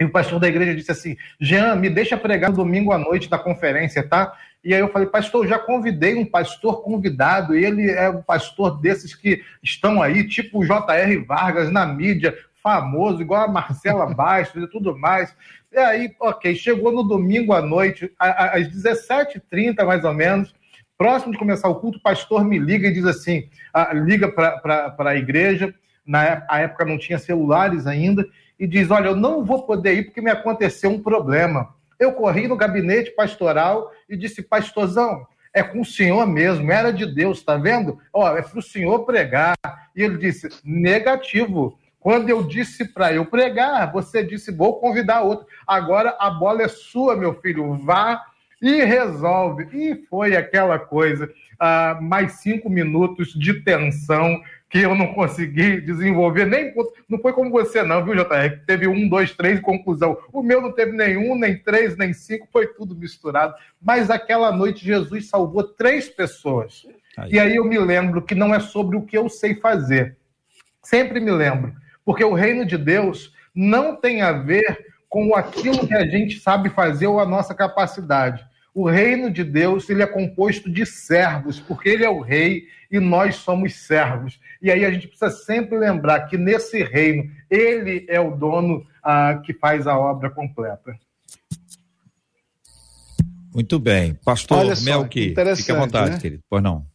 E o pastor da igreja disse assim: Jean, me deixa pregar no domingo à noite da conferência, tá? E aí eu falei, pastor, já convidei um pastor convidado, ele é um pastor desses que estão aí, tipo o J.R. Vargas na mídia, famoso, igual a Marcela Bastos e tudo mais. E aí, ok, chegou no domingo à noite, às 17h30 mais ou menos, próximo de começar o culto, o pastor me liga e diz assim: ah, liga para a igreja, na época não tinha celulares ainda, e diz: Olha, eu não vou poder ir porque me aconteceu um problema. Eu corri no gabinete pastoral e disse: Pastorzão, é com o senhor mesmo, era de Deus, tá vendo? Ó, é para o senhor pregar. E ele disse: negativo. Quando eu disse para eu pregar, você disse: vou convidar outro. Agora a bola é sua, meu filho. Vá e resolve. E foi aquela coisa. Uh, mais cinco minutos de tensão que eu não consegui desenvolver, nem não foi como você, não, viu, JR? Teve um, dois, três, conclusão. O meu não teve nenhum, nem três, nem cinco, foi tudo misturado. Mas aquela noite Jesus salvou três pessoas. Aí. E aí eu me lembro que não é sobre o que eu sei fazer. Sempre me lembro porque o reino de Deus não tem a ver com aquilo que a gente sabe fazer ou a nossa capacidade. O reino de Deus ele é composto de servos, porque ele é o rei e nós somos servos. E aí a gente precisa sempre lembrar que nesse reino ele é o dono ah, que faz a obra completa. Muito bem. Pastor Melqui, fique à vontade, né? querido. Pois não.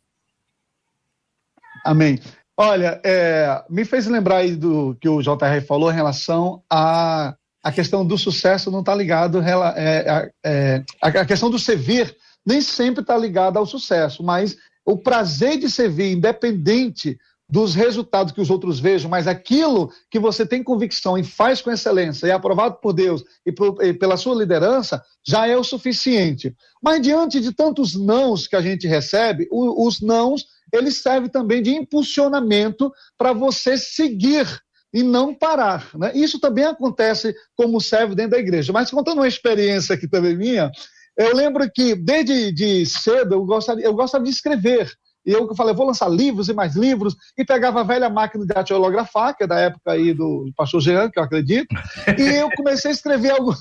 Amém. Olha, é, me fez lembrar aí do que o JR falou em relação a a questão do sucesso não está ligado é, é, a questão do servir nem sempre está ligada ao sucesso, mas o prazer de servir, independente dos resultados que os outros vejam, mas aquilo que você tem convicção e faz com excelência e é aprovado por Deus e, por, e pela sua liderança, já é o suficiente. Mas diante de tantos nãos que a gente recebe, o, os nãos, eles servem também de impulsionamento para você seguir e não parar. Né? Isso também acontece como serve dentro da igreja. Mas contando uma experiência aqui também minha, eu lembro que desde de cedo eu gostava, eu gostava de escrever. E eu falei, vou lançar livros e mais livros, e pegava a velha máquina de datilografar, que é da época aí do pastor Jean, que eu acredito, e eu comecei a escrever algo,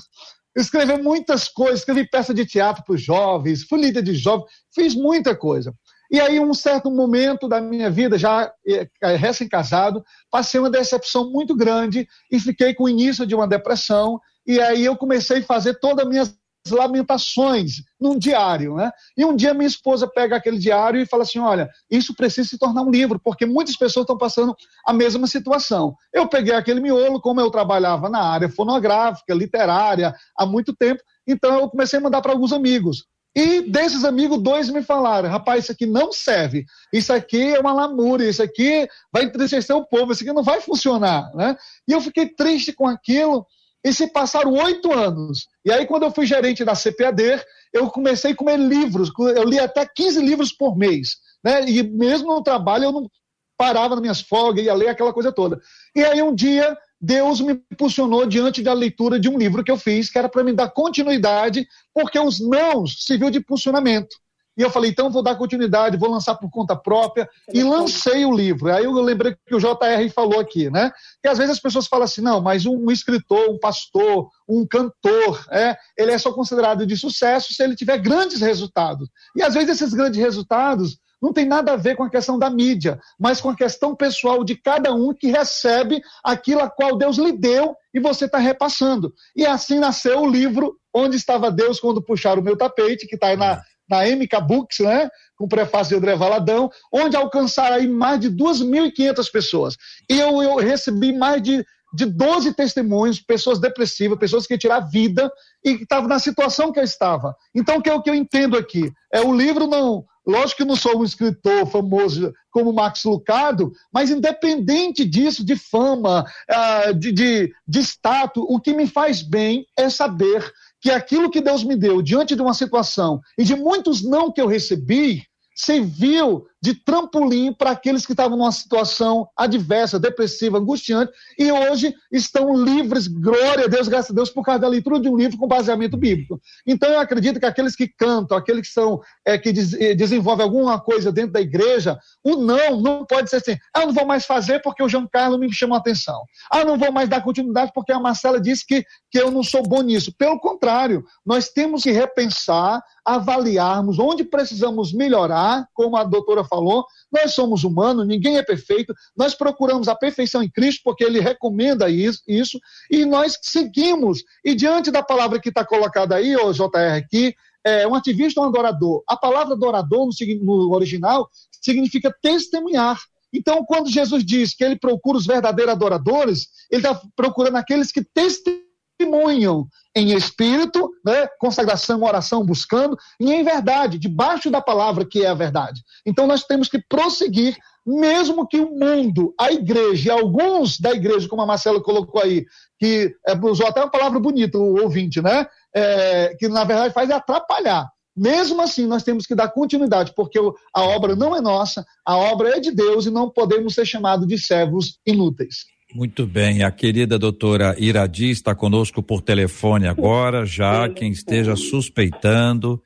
escrever muitas coisas, escrevi peça de teatro para os jovens, fui líder de jovens, fiz muita coisa. E aí, um certo momento da minha vida, já eh, eh, recém-casado, passei uma decepção muito grande e fiquei com o início de uma depressão. E aí eu comecei a fazer todas as minhas lamentações num diário, né? E um dia minha esposa pega aquele diário e fala assim: olha, isso precisa se tornar um livro, porque muitas pessoas estão passando a mesma situação. Eu peguei aquele miolo, como eu trabalhava na área fonográfica, literária, há muito tempo, então eu comecei a mandar para alguns amigos. E desses amigos, dois me falaram: rapaz, isso aqui não serve, isso aqui é uma lamúria, isso aqui vai entristecer o povo, isso aqui não vai funcionar. Né? E eu fiquei triste com aquilo. E se passaram oito anos. E aí, quando eu fui gerente da CPAD, eu comecei a comer livros. Eu li até 15 livros por mês. Né? E mesmo no trabalho, eu não parava nas minhas folgas, ia ler aquela coisa toda. E aí, um dia, Deus me impulsionou diante da leitura de um livro que eu fiz, que era para me dar continuidade, porque os nãos serviu de impulsionamento. E eu falei, então vou dar continuidade, vou lançar por conta própria, e lancei o livro. Aí eu lembrei que o JR falou aqui, né? Que às vezes as pessoas falam assim, não, mas um escritor, um pastor, um cantor, é, ele é só considerado de sucesso se ele tiver grandes resultados. E às vezes esses grandes resultados não tem nada a ver com a questão da mídia, mas com a questão pessoal de cada um que recebe aquilo a qual Deus lhe deu e você está repassando. E assim nasceu o livro Onde Estava Deus Quando Puxaram o Meu Tapete, que está aí na, na MK Books, né? com prefácio de André Valadão, onde alcançaram aí mais de 2.500 pessoas. E eu, eu recebi mais de de 12 testemunhos, pessoas depressivas, pessoas que tiraram a vida e que estavam na situação que eu estava. Então, o que, é o que eu entendo aqui? É o livro não. Lógico que não sou um escritor famoso como Max Lucado, mas independente disso, de fama, ah, de, de, de status, o que me faz bem é saber que aquilo que Deus me deu diante de uma situação e de muitos não que eu recebi, serviu de trampolim para aqueles que estavam numa situação adversa, depressiva, angustiante, e hoje estão livres, glória a Deus, graças a Deus, por causa da leitura de um livro com baseamento bíblico. Então eu acredito que aqueles que cantam, aqueles que são é, que des, eh, desenvolvem alguma coisa dentro da igreja, o não não pode ser assim, ah, não vou mais fazer porque o João Carlos me chamou a atenção. Ah, não vou mais dar continuidade porque a Marcela disse que, que eu não sou bom nisso. Pelo contrário, nós temos que repensar, avaliarmos onde precisamos melhorar, como a doutora falou, nós somos humanos, ninguém é perfeito, nós procuramos a perfeição em Cristo, porque Ele recomenda isso, isso e nós seguimos. E diante da palavra que está colocada aí, o JR aqui, é, um ativista ou um adorador. A palavra adorador, no, no original, significa testemunhar. Então, quando Jesus diz que ele procura os verdadeiros adoradores, ele está procurando aqueles que testemunham testemunham em espírito, né, consagração, oração, buscando, e em verdade, debaixo da palavra que é a verdade. Então nós temos que prosseguir, mesmo que o mundo, a igreja, e alguns da igreja, como a Marcela colocou aí, que é, usou até uma palavra bonita, o ouvinte, né? É, que na verdade faz é atrapalhar. Mesmo assim, nós temos que dar continuidade, porque a obra não é nossa, a obra é de Deus e não podemos ser chamados de servos inúteis. Muito bem, a querida doutora Iradi está conosco por telefone agora, já quem esteja suspeitando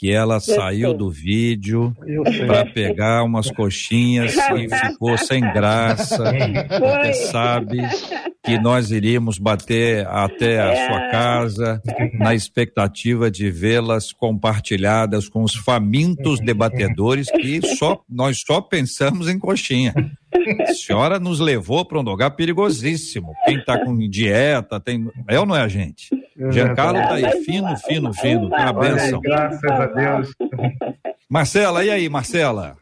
que ela saiu do vídeo para pegar umas coxinhas e ficou sem graça, porque sabe que nós iríamos bater até a sua é. casa na expectativa de vê-las compartilhadas com os famintos debatedores que só nós só pensamos em coxinha. A senhora nos levou para um lugar perigosíssimo. Quem está com dieta, tem. É ou não é a gente? Giancarlo está aí, fino, fino, fino. Tá uma benção. Graças a Deus. Marcela, e aí, Marcela?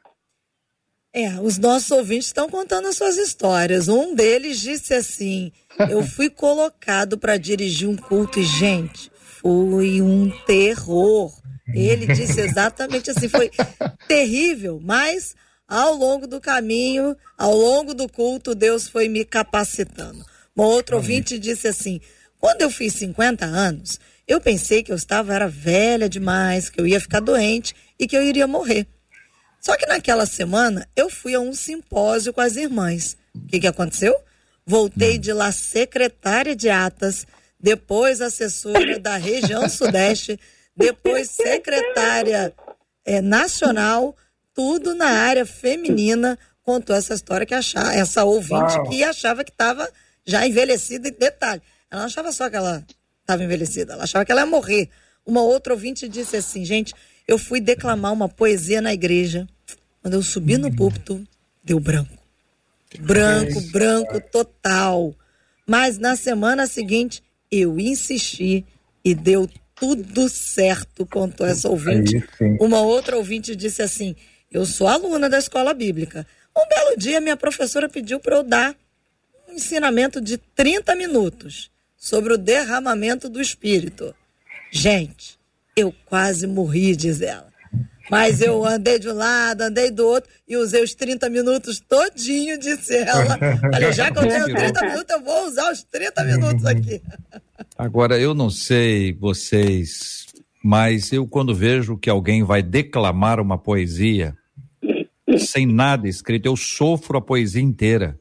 É, os nossos ouvintes estão contando as suas histórias. Um deles disse assim: Eu fui colocado para dirigir um culto e, gente, foi um terror. Ele disse exatamente assim: foi terrível, mas ao longo do caminho, ao longo do culto, Deus foi me capacitando. Um outro ouvinte disse assim: quando eu fiz 50 anos, eu pensei que eu estava era velha demais, que eu ia ficar doente e que eu iria morrer. Só que naquela semana eu fui a um simpósio com as irmãs. O que, que aconteceu? Voltei de lá secretária de atas, depois assessora da região sudeste, depois secretária é, nacional, tudo na área feminina. Contou essa história que achava, essa ouvinte Uau. que achava que estava já envelhecida. E detalhe, ela não achava só que ela estava envelhecida, ela achava que ela ia morrer. Uma outra ouvinte disse assim, gente, eu fui declamar uma poesia na igreja. Quando eu subi no púlpito, deu branco. Branco, branco total. Mas na semana seguinte, eu insisti e deu tudo certo, contou essa ouvinte. Uma outra ouvinte disse assim: Eu sou aluna da escola bíblica. Um belo dia, minha professora pediu para eu dar um ensinamento de 30 minutos sobre o derramamento do Espírito. Gente, eu quase morri, diz ela. Mas eu andei de um lado, andei do outro e usei os 30 minutos todinho, disse ela. Falei, já que eu tenho 30 minutos, eu vou usar os 30 minutos aqui. Agora, eu não sei vocês, mas eu quando vejo que alguém vai declamar uma poesia sem nada escrito, eu sofro a poesia inteira.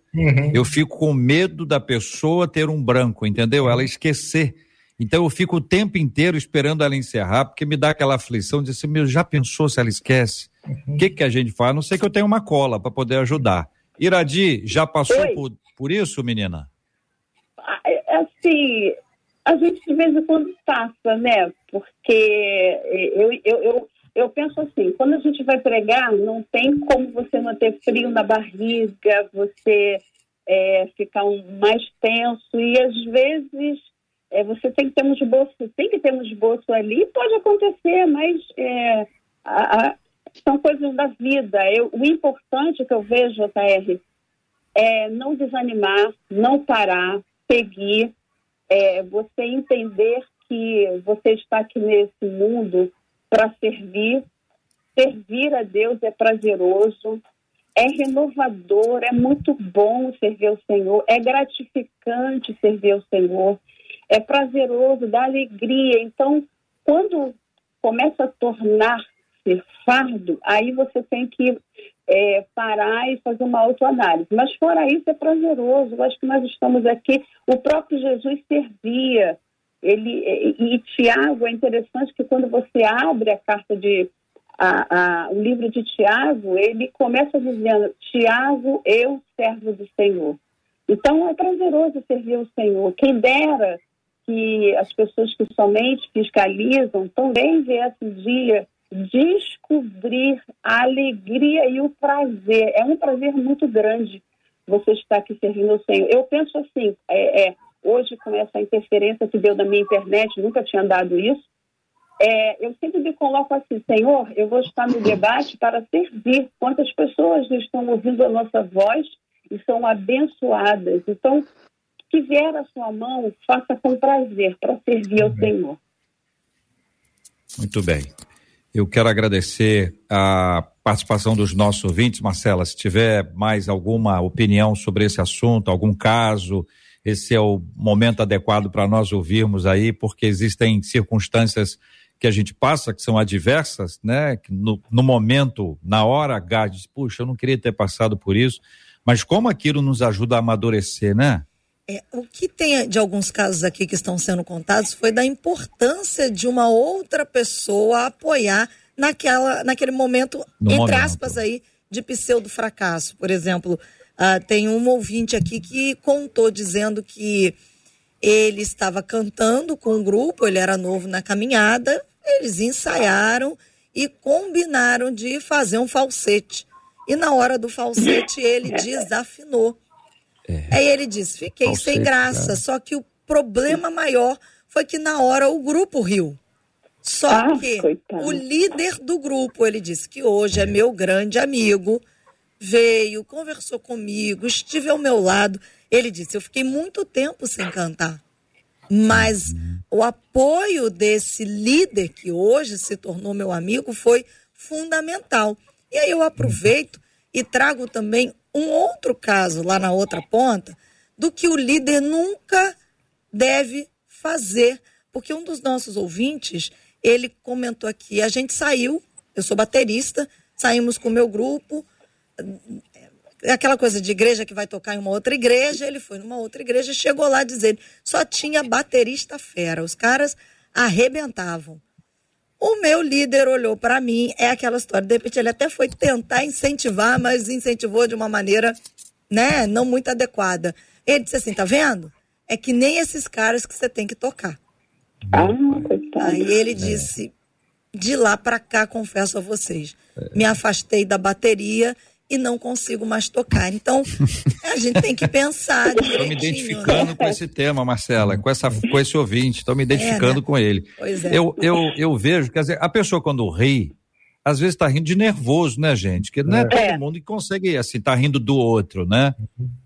Eu fico com medo da pessoa ter um branco, entendeu? Ela esquecer. Então eu fico o tempo inteiro esperando ela encerrar, porque me dá aquela aflição de assim, meu, já pensou se ela esquece? O que, que a gente faz? A não sei que eu tenho uma cola para poder ajudar. Iradi, já passou por, por isso, menina? Ah, é, Assim, a gente de vez em quando passa, né? Porque eu, eu, eu, eu penso assim, quando a gente vai pregar, não tem como você não ter frio na barriga, você é, ficar um- mais tenso e às vezes é, você tem que ter um esboço, tem que ter um esboço ali, pode acontecer, mas é, a- a- são coisas da vida. Eu, o importante que eu vejo, JR, é não desanimar, não parar, seguir, é, você entender que você está aqui nesse mundo para servir. Servir a Deus é prazeroso, é renovador, é muito bom servir ao Senhor, é gratificante servir ao Senhor, é prazeroso, dá alegria. Então, quando começa a tornar-se fardo, aí você tem que é, parar e fazer uma autoanálise. Mas fora isso, é prazeroso. Eu acho que nós estamos aqui. O próprio Jesus servia. Ele, e, e Tiago, é interessante que quando você abre a carta de. A, a, o livro de Tiago, ele começa dizendo: Tiago, eu servo do Senhor. Então é prazeroso servir o Senhor. Quem dera que as pessoas que somente fiscalizam também viessem dia descobrir a alegria e o prazer. É um prazer muito grande você estar aqui servindo ao Senhor. Eu penso assim, é, é, hoje com essa interferência que deu da minha internet, nunca tinha dado isso, é, eu sempre me coloco assim, Senhor, eu vou estar no debate para servir. Quantas pessoas estão ouvindo a nossa voz e são abençoadas. Então, que vier a sua mão, faça com prazer para servir ao Senhor. Muito bem. Eu quero agradecer a participação dos nossos ouvintes. Marcela, se tiver mais alguma opinião sobre esse assunto, algum caso, esse é o momento adequado para nós ouvirmos aí, porque existem circunstâncias que a gente passa, que são adversas, né? No, no momento, na hora H, diz, puxa, eu não queria ter passado por isso, mas como aquilo nos ajuda a amadurecer, né? É, o que tem de alguns casos aqui que estão sendo contados foi da importância de uma outra pessoa apoiar naquela, naquele momento, No entre momento. aspas aí, de pseudo fracasso. Por exemplo, ah, tem um ouvinte aqui que contou dizendo que ele estava cantando com um grupo, ele era novo na caminhada, eles ensaiaram e combinaram de fazer um falsete. E na hora do falsete ele desafinou. Aí ele disse: fiquei sem graça. cara. Só que o problema maior foi que na hora o grupo riu. Só Ah, que coitado. o líder do grupo, ele disse que hoje é meu grande amigo, veio, conversou comigo, estive ao meu lado. Ele disse: Eu fiquei muito tempo sem cantar. Mas o apoio desse líder, que hoje se tornou meu amigo, foi fundamental. E aí eu aproveito e trago também um outro caso lá na outra ponta, do que o líder nunca deve fazer. Porque um dos nossos ouvintes, ele comentou aqui, a gente saiu, eu sou baterista, saímos com o meu grupo, é aquela coisa de igreja que vai tocar em uma outra igreja, ele foi numa outra igreja, chegou lá dizendo, só tinha baterista fera, os caras arrebentavam. O meu líder olhou para mim, é aquela história, de repente ele até foi tentar incentivar, mas incentivou de uma maneira, né, não muito adequada. Ele disse assim, tá vendo? É que nem esses caras que você tem que tocar. Ah, Aí ele disse, de lá para cá, confesso a vocês, me afastei da bateria e não consigo mais tocar. Então, a gente tem que pensar Estou me direitinho, identificando né? com esse tema, Marcela, com, essa, com esse ouvinte, estou me identificando né? com ele. Pois é. Eu, eu, eu vejo, quer dizer, a pessoa quando ri, às vezes está rindo de nervoso, né, gente? Que não é, todo É. mundo que consegue, assim, tá rindo do outro, né?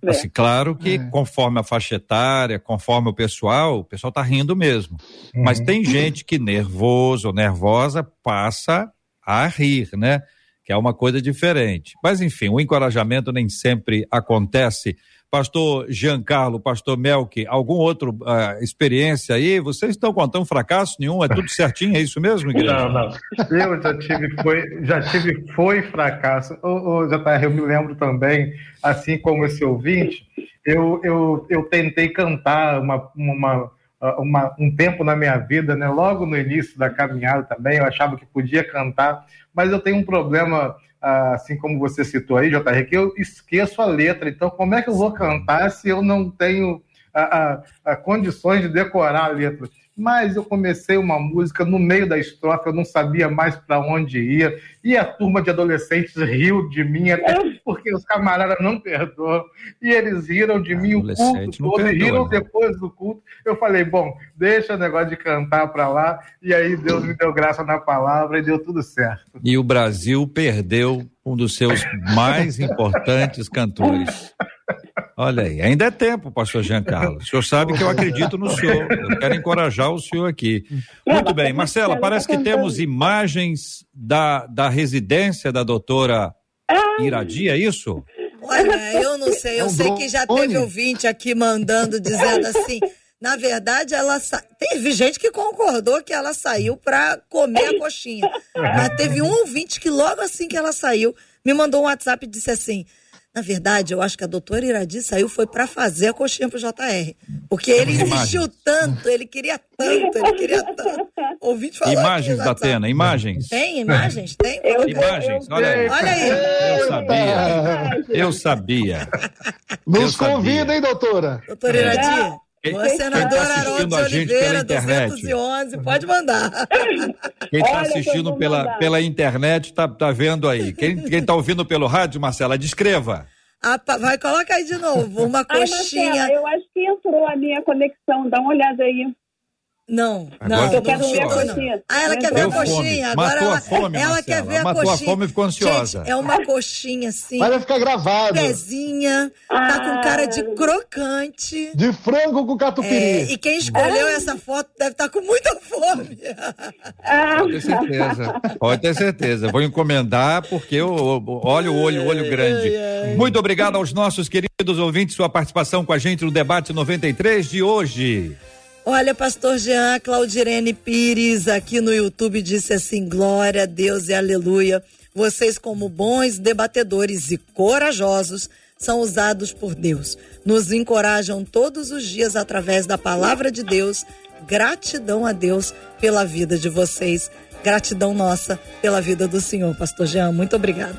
Assim, claro que conforme a faixa etária, conforme o pessoal, o pessoal tá rindo mesmo. Mas tem gente que nervoso ou nervosa passa a rir, né? Que é uma coisa diferente. Mas enfim, o encorajamento nem sempre acontece. Pastor Giancarlo, pastor Melk, algum outro ah, experiência aí? Vocês estão contando fracasso nenhum? É tudo certinho, é isso mesmo, igreja? Não, não. Eu já tive foi, já tive foi fracasso. Ô, ô, JR, eu me lembro também, assim como esse ouvinte, eu, eu, eu tentei cantar uma, uma, uma- um tempo na minha vida, né? Logo no início da caminhada também, eu achava que podia cantar, mas eu tenho um problema, ah, assim como você citou aí, JR, que eu esqueço a letra. Então, como é que eu vou cantar se eu não tenho a, a- a condições de decorar a letra? Mas eu comecei uma música no meio da estrofe, eu não sabia mais para onde ia, e a turma de adolescentes riu de mim, até porque os camaradas não perdoam, e eles riram de mim o culto todo, e perdoa, riram não. depois do culto. Eu falei, bom, deixa o negócio de cantar para lá, e aí Deus me deu graça na palavra e deu tudo certo. E o Brasil perdeu um dos seus mais importantes cantores. Olha aí, ainda é tempo, pastor Giancarlo. O senhor sabe que eu acredito no senhor. Eu quero encorajar o senhor aqui. Muito bem. Marcela, parece que temos imagens da, da residência da doutora Iradi, é isso? Olha, eu não sei, eu É sei que já teve ouvinte aqui mandando, dizendo assim. Na verdade, ela sa... teve gente que concordou que ela saiu para comer a coxinha. Mas teve um ouvinte que logo assim que ela saiu, me mandou um WhatsApp e disse assim: Na verdade, eu acho que a doutora Iradi saiu foi para fazer a coxinha pro JR. Porque ele insistiu tanto, ele queria tanto, ele queria tanto. Ouvinte falou aqui Imagens da. Atena, imagens. Tem imagens? Tem? Eu- Imagens, olha aí. Olha aí. Eu sabia. Eu sabia. Eu Nos sabia. convida, hein, doutora? Doutora Iradi, Quem senadora tá assistindo Haroldo a de gente pela Oliveira, internet? 211, pode mandar. Quem está assistindo pela, pela internet tá, tá vendo aí. Quem, quem tá ouvindo pelo rádio, Marcela, descreva. Ah, pa- vai, coloca aí de novo, uma Ai, coxinha. Marcela, eu acho que entrou a minha conexão. Dá uma olhada aí. Não, Agora não, não quero ver a coxinha. Ah, ela quer ver a coxinha. Matou Agora ela, a fome, ela Marcela. quer ver a Matou a coxinha. fome e ficou ansiosa. Gente, é uma coxinha assim, Mas vai ficar gravado. pezinha, tá com cara de crocante. De frango com catupiry. É, e quem escolheu essa foto deve estar com muita fome. Ah, Pode ter certeza. Pode ter certeza. Vou encomendar porque eu, eu- olha o olho, o olho grande. Muito obrigado aos nossos queridos ouvintes, sua participação com a gente no debate 93 de hoje. Olha, pastor Jean Claudirene Pires aqui no YouTube disse assim: glória a Deus e aleluia. Vocês, como bons debatedores e corajosos, são usados por Deus. Nos encorajam todos os dias através da palavra de Deus. Gratidão a Deus pela vida de vocês. Gratidão nossa pela vida do Senhor, pastor Jean. Muito obrigada.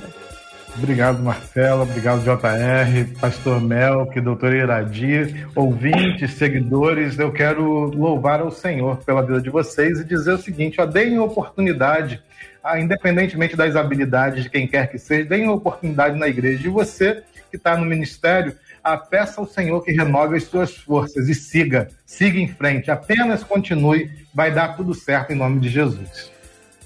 Obrigado, Marcela. Obrigado, JR, Pastor Melk, doutora Iradi, ouvintes, seguidores. Eu quero louvar ao Senhor pela vida de vocês e dizer o seguinte: ó, deem oportunidade, ah, independentemente das habilidades de quem quer que seja, deem oportunidade na igreja. E você que está no ministério, ah, peça ao Senhor que renove as suas forças e siga, siga em frente. Apenas continue, vai dar tudo certo em nome de Jesus.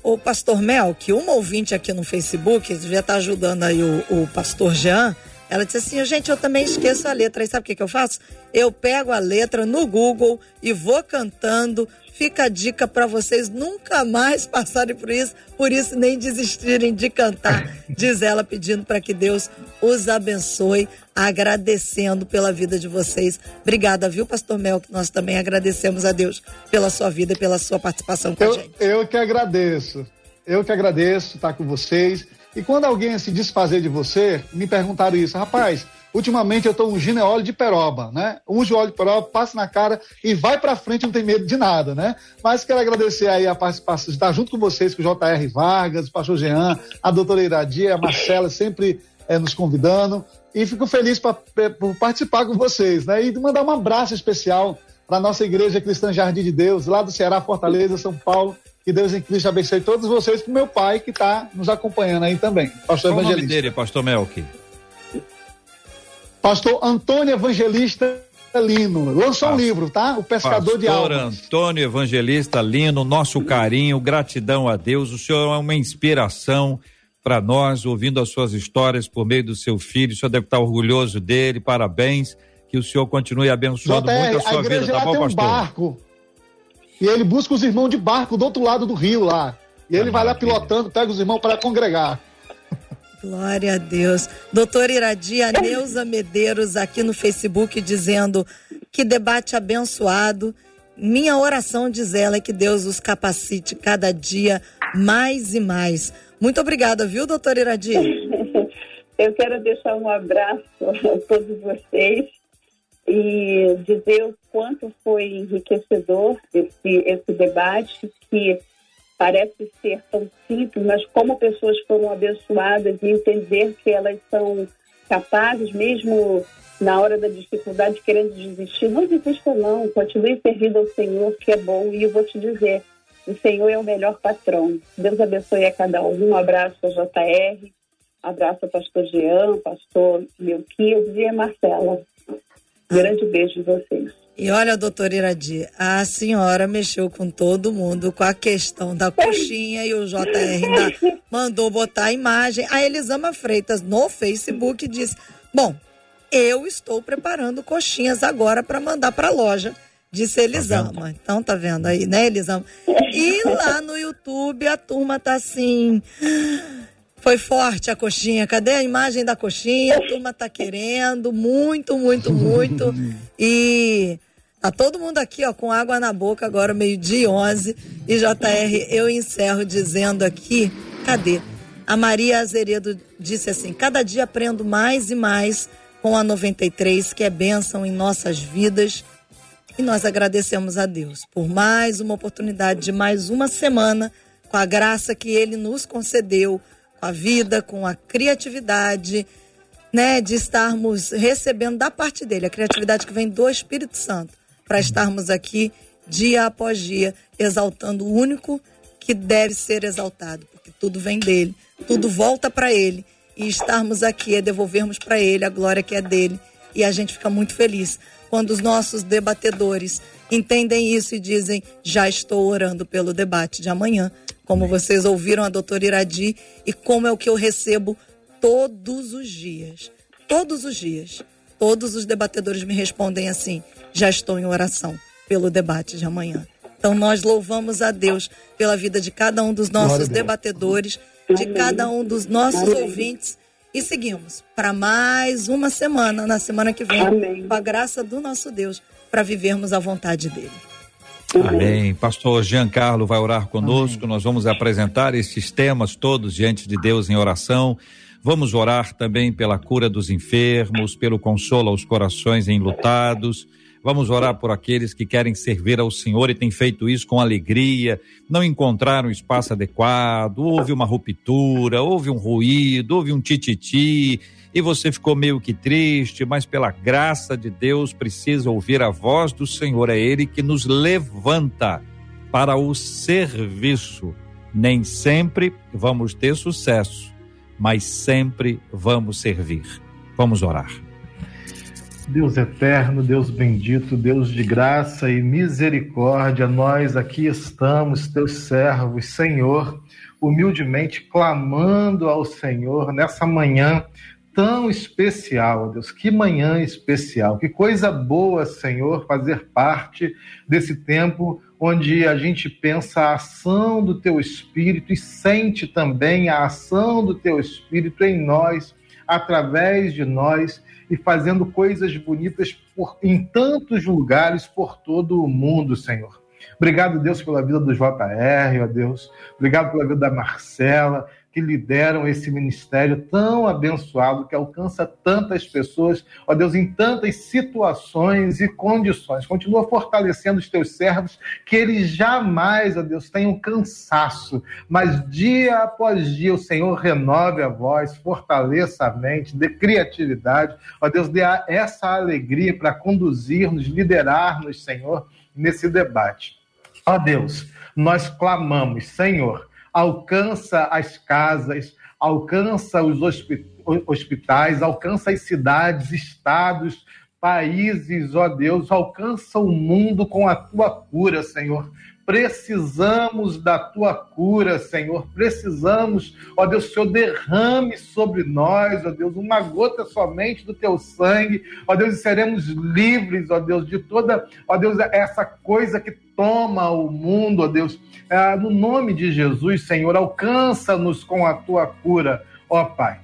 O pastor Mel, que uma ouvinte aqui no Facebook, devia estar ajudando aí o, o pastor Jean, ela disse assim, gente, eu também esqueço a letra. Aí sabe o que, que eu faço? Eu pego a letra no Google e vou cantando. Fica a dica para vocês nunca mais passarem por isso, por isso nem desistirem de cantar, diz ela, pedindo para que Deus os abençoe, agradecendo pela vida de vocês. Obrigada, viu, Pastor Mel? Que nós também agradecemos a Deus pela sua vida e pela sua participação com eu, a gente. Eu que agradeço. Eu que agradeço estar com vocês. E quando alguém se desfazer de você, me perguntaram isso, rapaz, ultimamente eu estou ungindo óleo de peroba, né? Unge óleo de peroba, passa na cara e vai para frente, não tem medo de nada, né? Mas quero agradecer aí a participação, estar junto com vocês, com o J.R. Vargas, o pastor Jean, a doutora Iradia, a Marcela, sempre é, nos convidando. E fico feliz pra, por participar com vocês, né? E mandar um abraço especial para nossa igreja Cristã Jardim de Deus, lá do Ceará, Fortaleza, São Paulo, que Deus em Cristo abençoe todos vocês, com meu pai que está nos acompanhando aí também, pastor Qual o nome evangelista. dele, pastor Melk? Pastor Antônio Evangelista Lino. Lançou um livro, tá? O Pescador de Pastor Almas. Antônio Evangelista Lino, nosso carinho, gratidão a Deus. O senhor é uma inspiração para nós, ouvindo as suas histórias por meio do seu filho. O senhor deve estar orgulhoso dele. Parabéns. Que o senhor continue abençoando JR, muito a a sua igreja vida, tá bom, tem um pastor? barco. E ele busca os irmãos de barco do outro lado do rio lá. E ele vai lá pilotando, pega os irmãos para congregar. Glória a Deus. Doutora Iradia Neuza Medeiros aqui no Facebook dizendo que debate abençoado. Minha oração, diz ela, é que Deus os capacite cada dia mais e mais. Muito obrigada, viu, doutora Iradia? Eu quero deixar um abraço a todos vocês e dizer o quanto foi enriquecedor esse, esse debate, que parece ser tão simples, mas como pessoas foram abençoadas e entender que elas são capazes, mesmo na hora da dificuldade, querendo desistir, não desista não, continue servindo ao Senhor, que é bom, e eu vou te dizer, o Senhor é o melhor patrão. Deus abençoe a cada um. Um abraço a JR, abraço ao pastor Jean, pastor Melquias e a Marcela. Grande beijo em vocês. E olha, doutora Iradi, a senhora mexeu com todo mundo com a questão da coxinha e o JR ainda mandou botar a imagem. A Elisama Freitas no Facebook disse: Bom, eu estou preparando coxinhas agora para mandar para a loja. Disse Elisama. Então tá vendo aí, né, Elisama? E lá no YouTube a turma tá assim. Foi forte a coxinha. Cadê a imagem da coxinha? A turma tá querendo muito, muito, muito. E tá todo mundo aqui, ó, com água na boca agora, meio-dia 11. E JR, eu encerro dizendo aqui, cadê? A Maria Azeredo disse assim: "Cada dia aprendo mais e mais com a 93, que é bênção em nossas vidas." E nós agradecemos a Deus por mais uma oportunidade de mais uma semana, com a graça que Ele nos concedeu, a vida, com a criatividade, né, de estarmos recebendo da parte dele, a criatividade que vem do Espírito Santo, para estarmos aqui dia após dia, exaltando o único que deve ser exaltado, porque tudo vem dele, tudo volta para ele. E estarmos aqui é devolvermos para ele a glória que é dele. E a gente fica muito feliz quando os nossos debatedores entendem isso e dizem: já estou orando pelo debate de amanhã. Como vocês ouviram a doutora Iradi, e como é o que eu recebo todos os dias. Todos os dias. Todos os debatedores me respondem assim: já estou em oração pelo debate de amanhã. Então nós louvamos a Deus pela vida de cada um dos nossos debatedores, de cada um dos nossos ouvintes. E seguimos para mais uma semana, na semana que vem, Amém. com a graça do nosso Deus, para vivermos a vontade dele. Amém. Pastor Giancarlo vai orar conosco. Nós vamos apresentar esses temas todos diante de Deus em oração. Vamos orar também pela cura dos enfermos, pelo consolo aos corações enlutados. Vamos orar por aqueles que querem servir ao Senhor e têm feito isso com alegria, não encontraram espaço adequado, houve uma ruptura, houve um ruído, houve um tititi, e você ficou meio que triste, mas pela graça de Deus precisa ouvir a voz do Senhor. É Ele que nos levanta para o serviço. Nem sempre vamos ter sucesso, mas sempre vamos servir. Vamos orar. Deus eterno, Deus bendito, Deus de graça e misericórdia, nós aqui estamos, teus servos, Senhor, humildemente clamando ao Senhor nessa manhã tão especial, Deus. Que manhã especial, que coisa boa, Senhor, fazer parte desse tempo onde a gente pensa a ação do teu Espírito e sente também a ação do teu Espírito em nós, através de nós e fazendo coisas bonitas por, em tantos lugares por todo o mundo, Senhor. Obrigado, Deus, pela vida do JR, ó Deus. Obrigado pela vida da Marcela que lideram esse ministério tão abençoado que alcança tantas pessoas, ó Deus, em tantas situações e condições. Continua fortalecendo os teus servos, que eles jamais, ó Deus, tenham cansaço, mas dia após dia o Senhor renove a voz, fortaleça a mente, dê criatividade, ó Deus, dê essa alegria para conduzir-nos, liderar-nos, Senhor, nesse debate. Ó Deus, nós clamamos, Senhor, alcança as casas, alcança os hospitais, alcança as cidades, estados, países, ó Deus, alcança o mundo com a tua cura, Senhor. Precisamos da tua cura, Senhor. Precisamos, ó Deus, Senhor derrame sobre nós, ó Deus, uma gota somente do teu sangue, ó Deus, e seremos livres, ó Deus, de toda, ó Deus, essa coisa que toma o mundo, ó Deus. É, no nome de Jesus, Senhor, alcança-nos com a tua cura, ó Pai.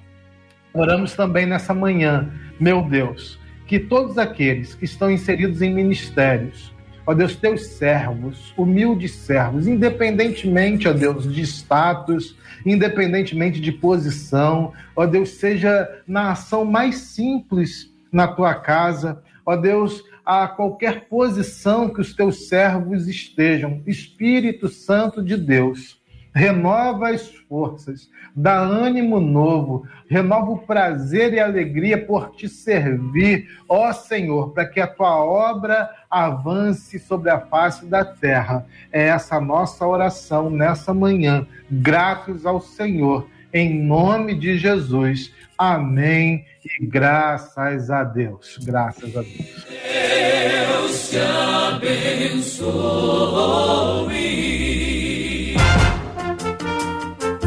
Oramos também nessa manhã, meu Deus, que todos aqueles que estão inseridos em ministérios, ó Deus, teus servos, humildes servos, independentemente, ó Deus, de status, independentemente de posição, ó Deus, seja na ação mais simples na tua casa, ó Deus, a qualquer posição que os teus servos estejam, Espírito Santo de Deus, renova as forças, dá ânimo novo, renova o prazer e alegria por te servir, ó Senhor, para que a tua obra avance sobre a face da terra. É essa nossa oração nessa manhã, gratos ao Senhor, em nome de Jesus. Amém. E graças a Deus. Graças a Deus. Deus te abençoe.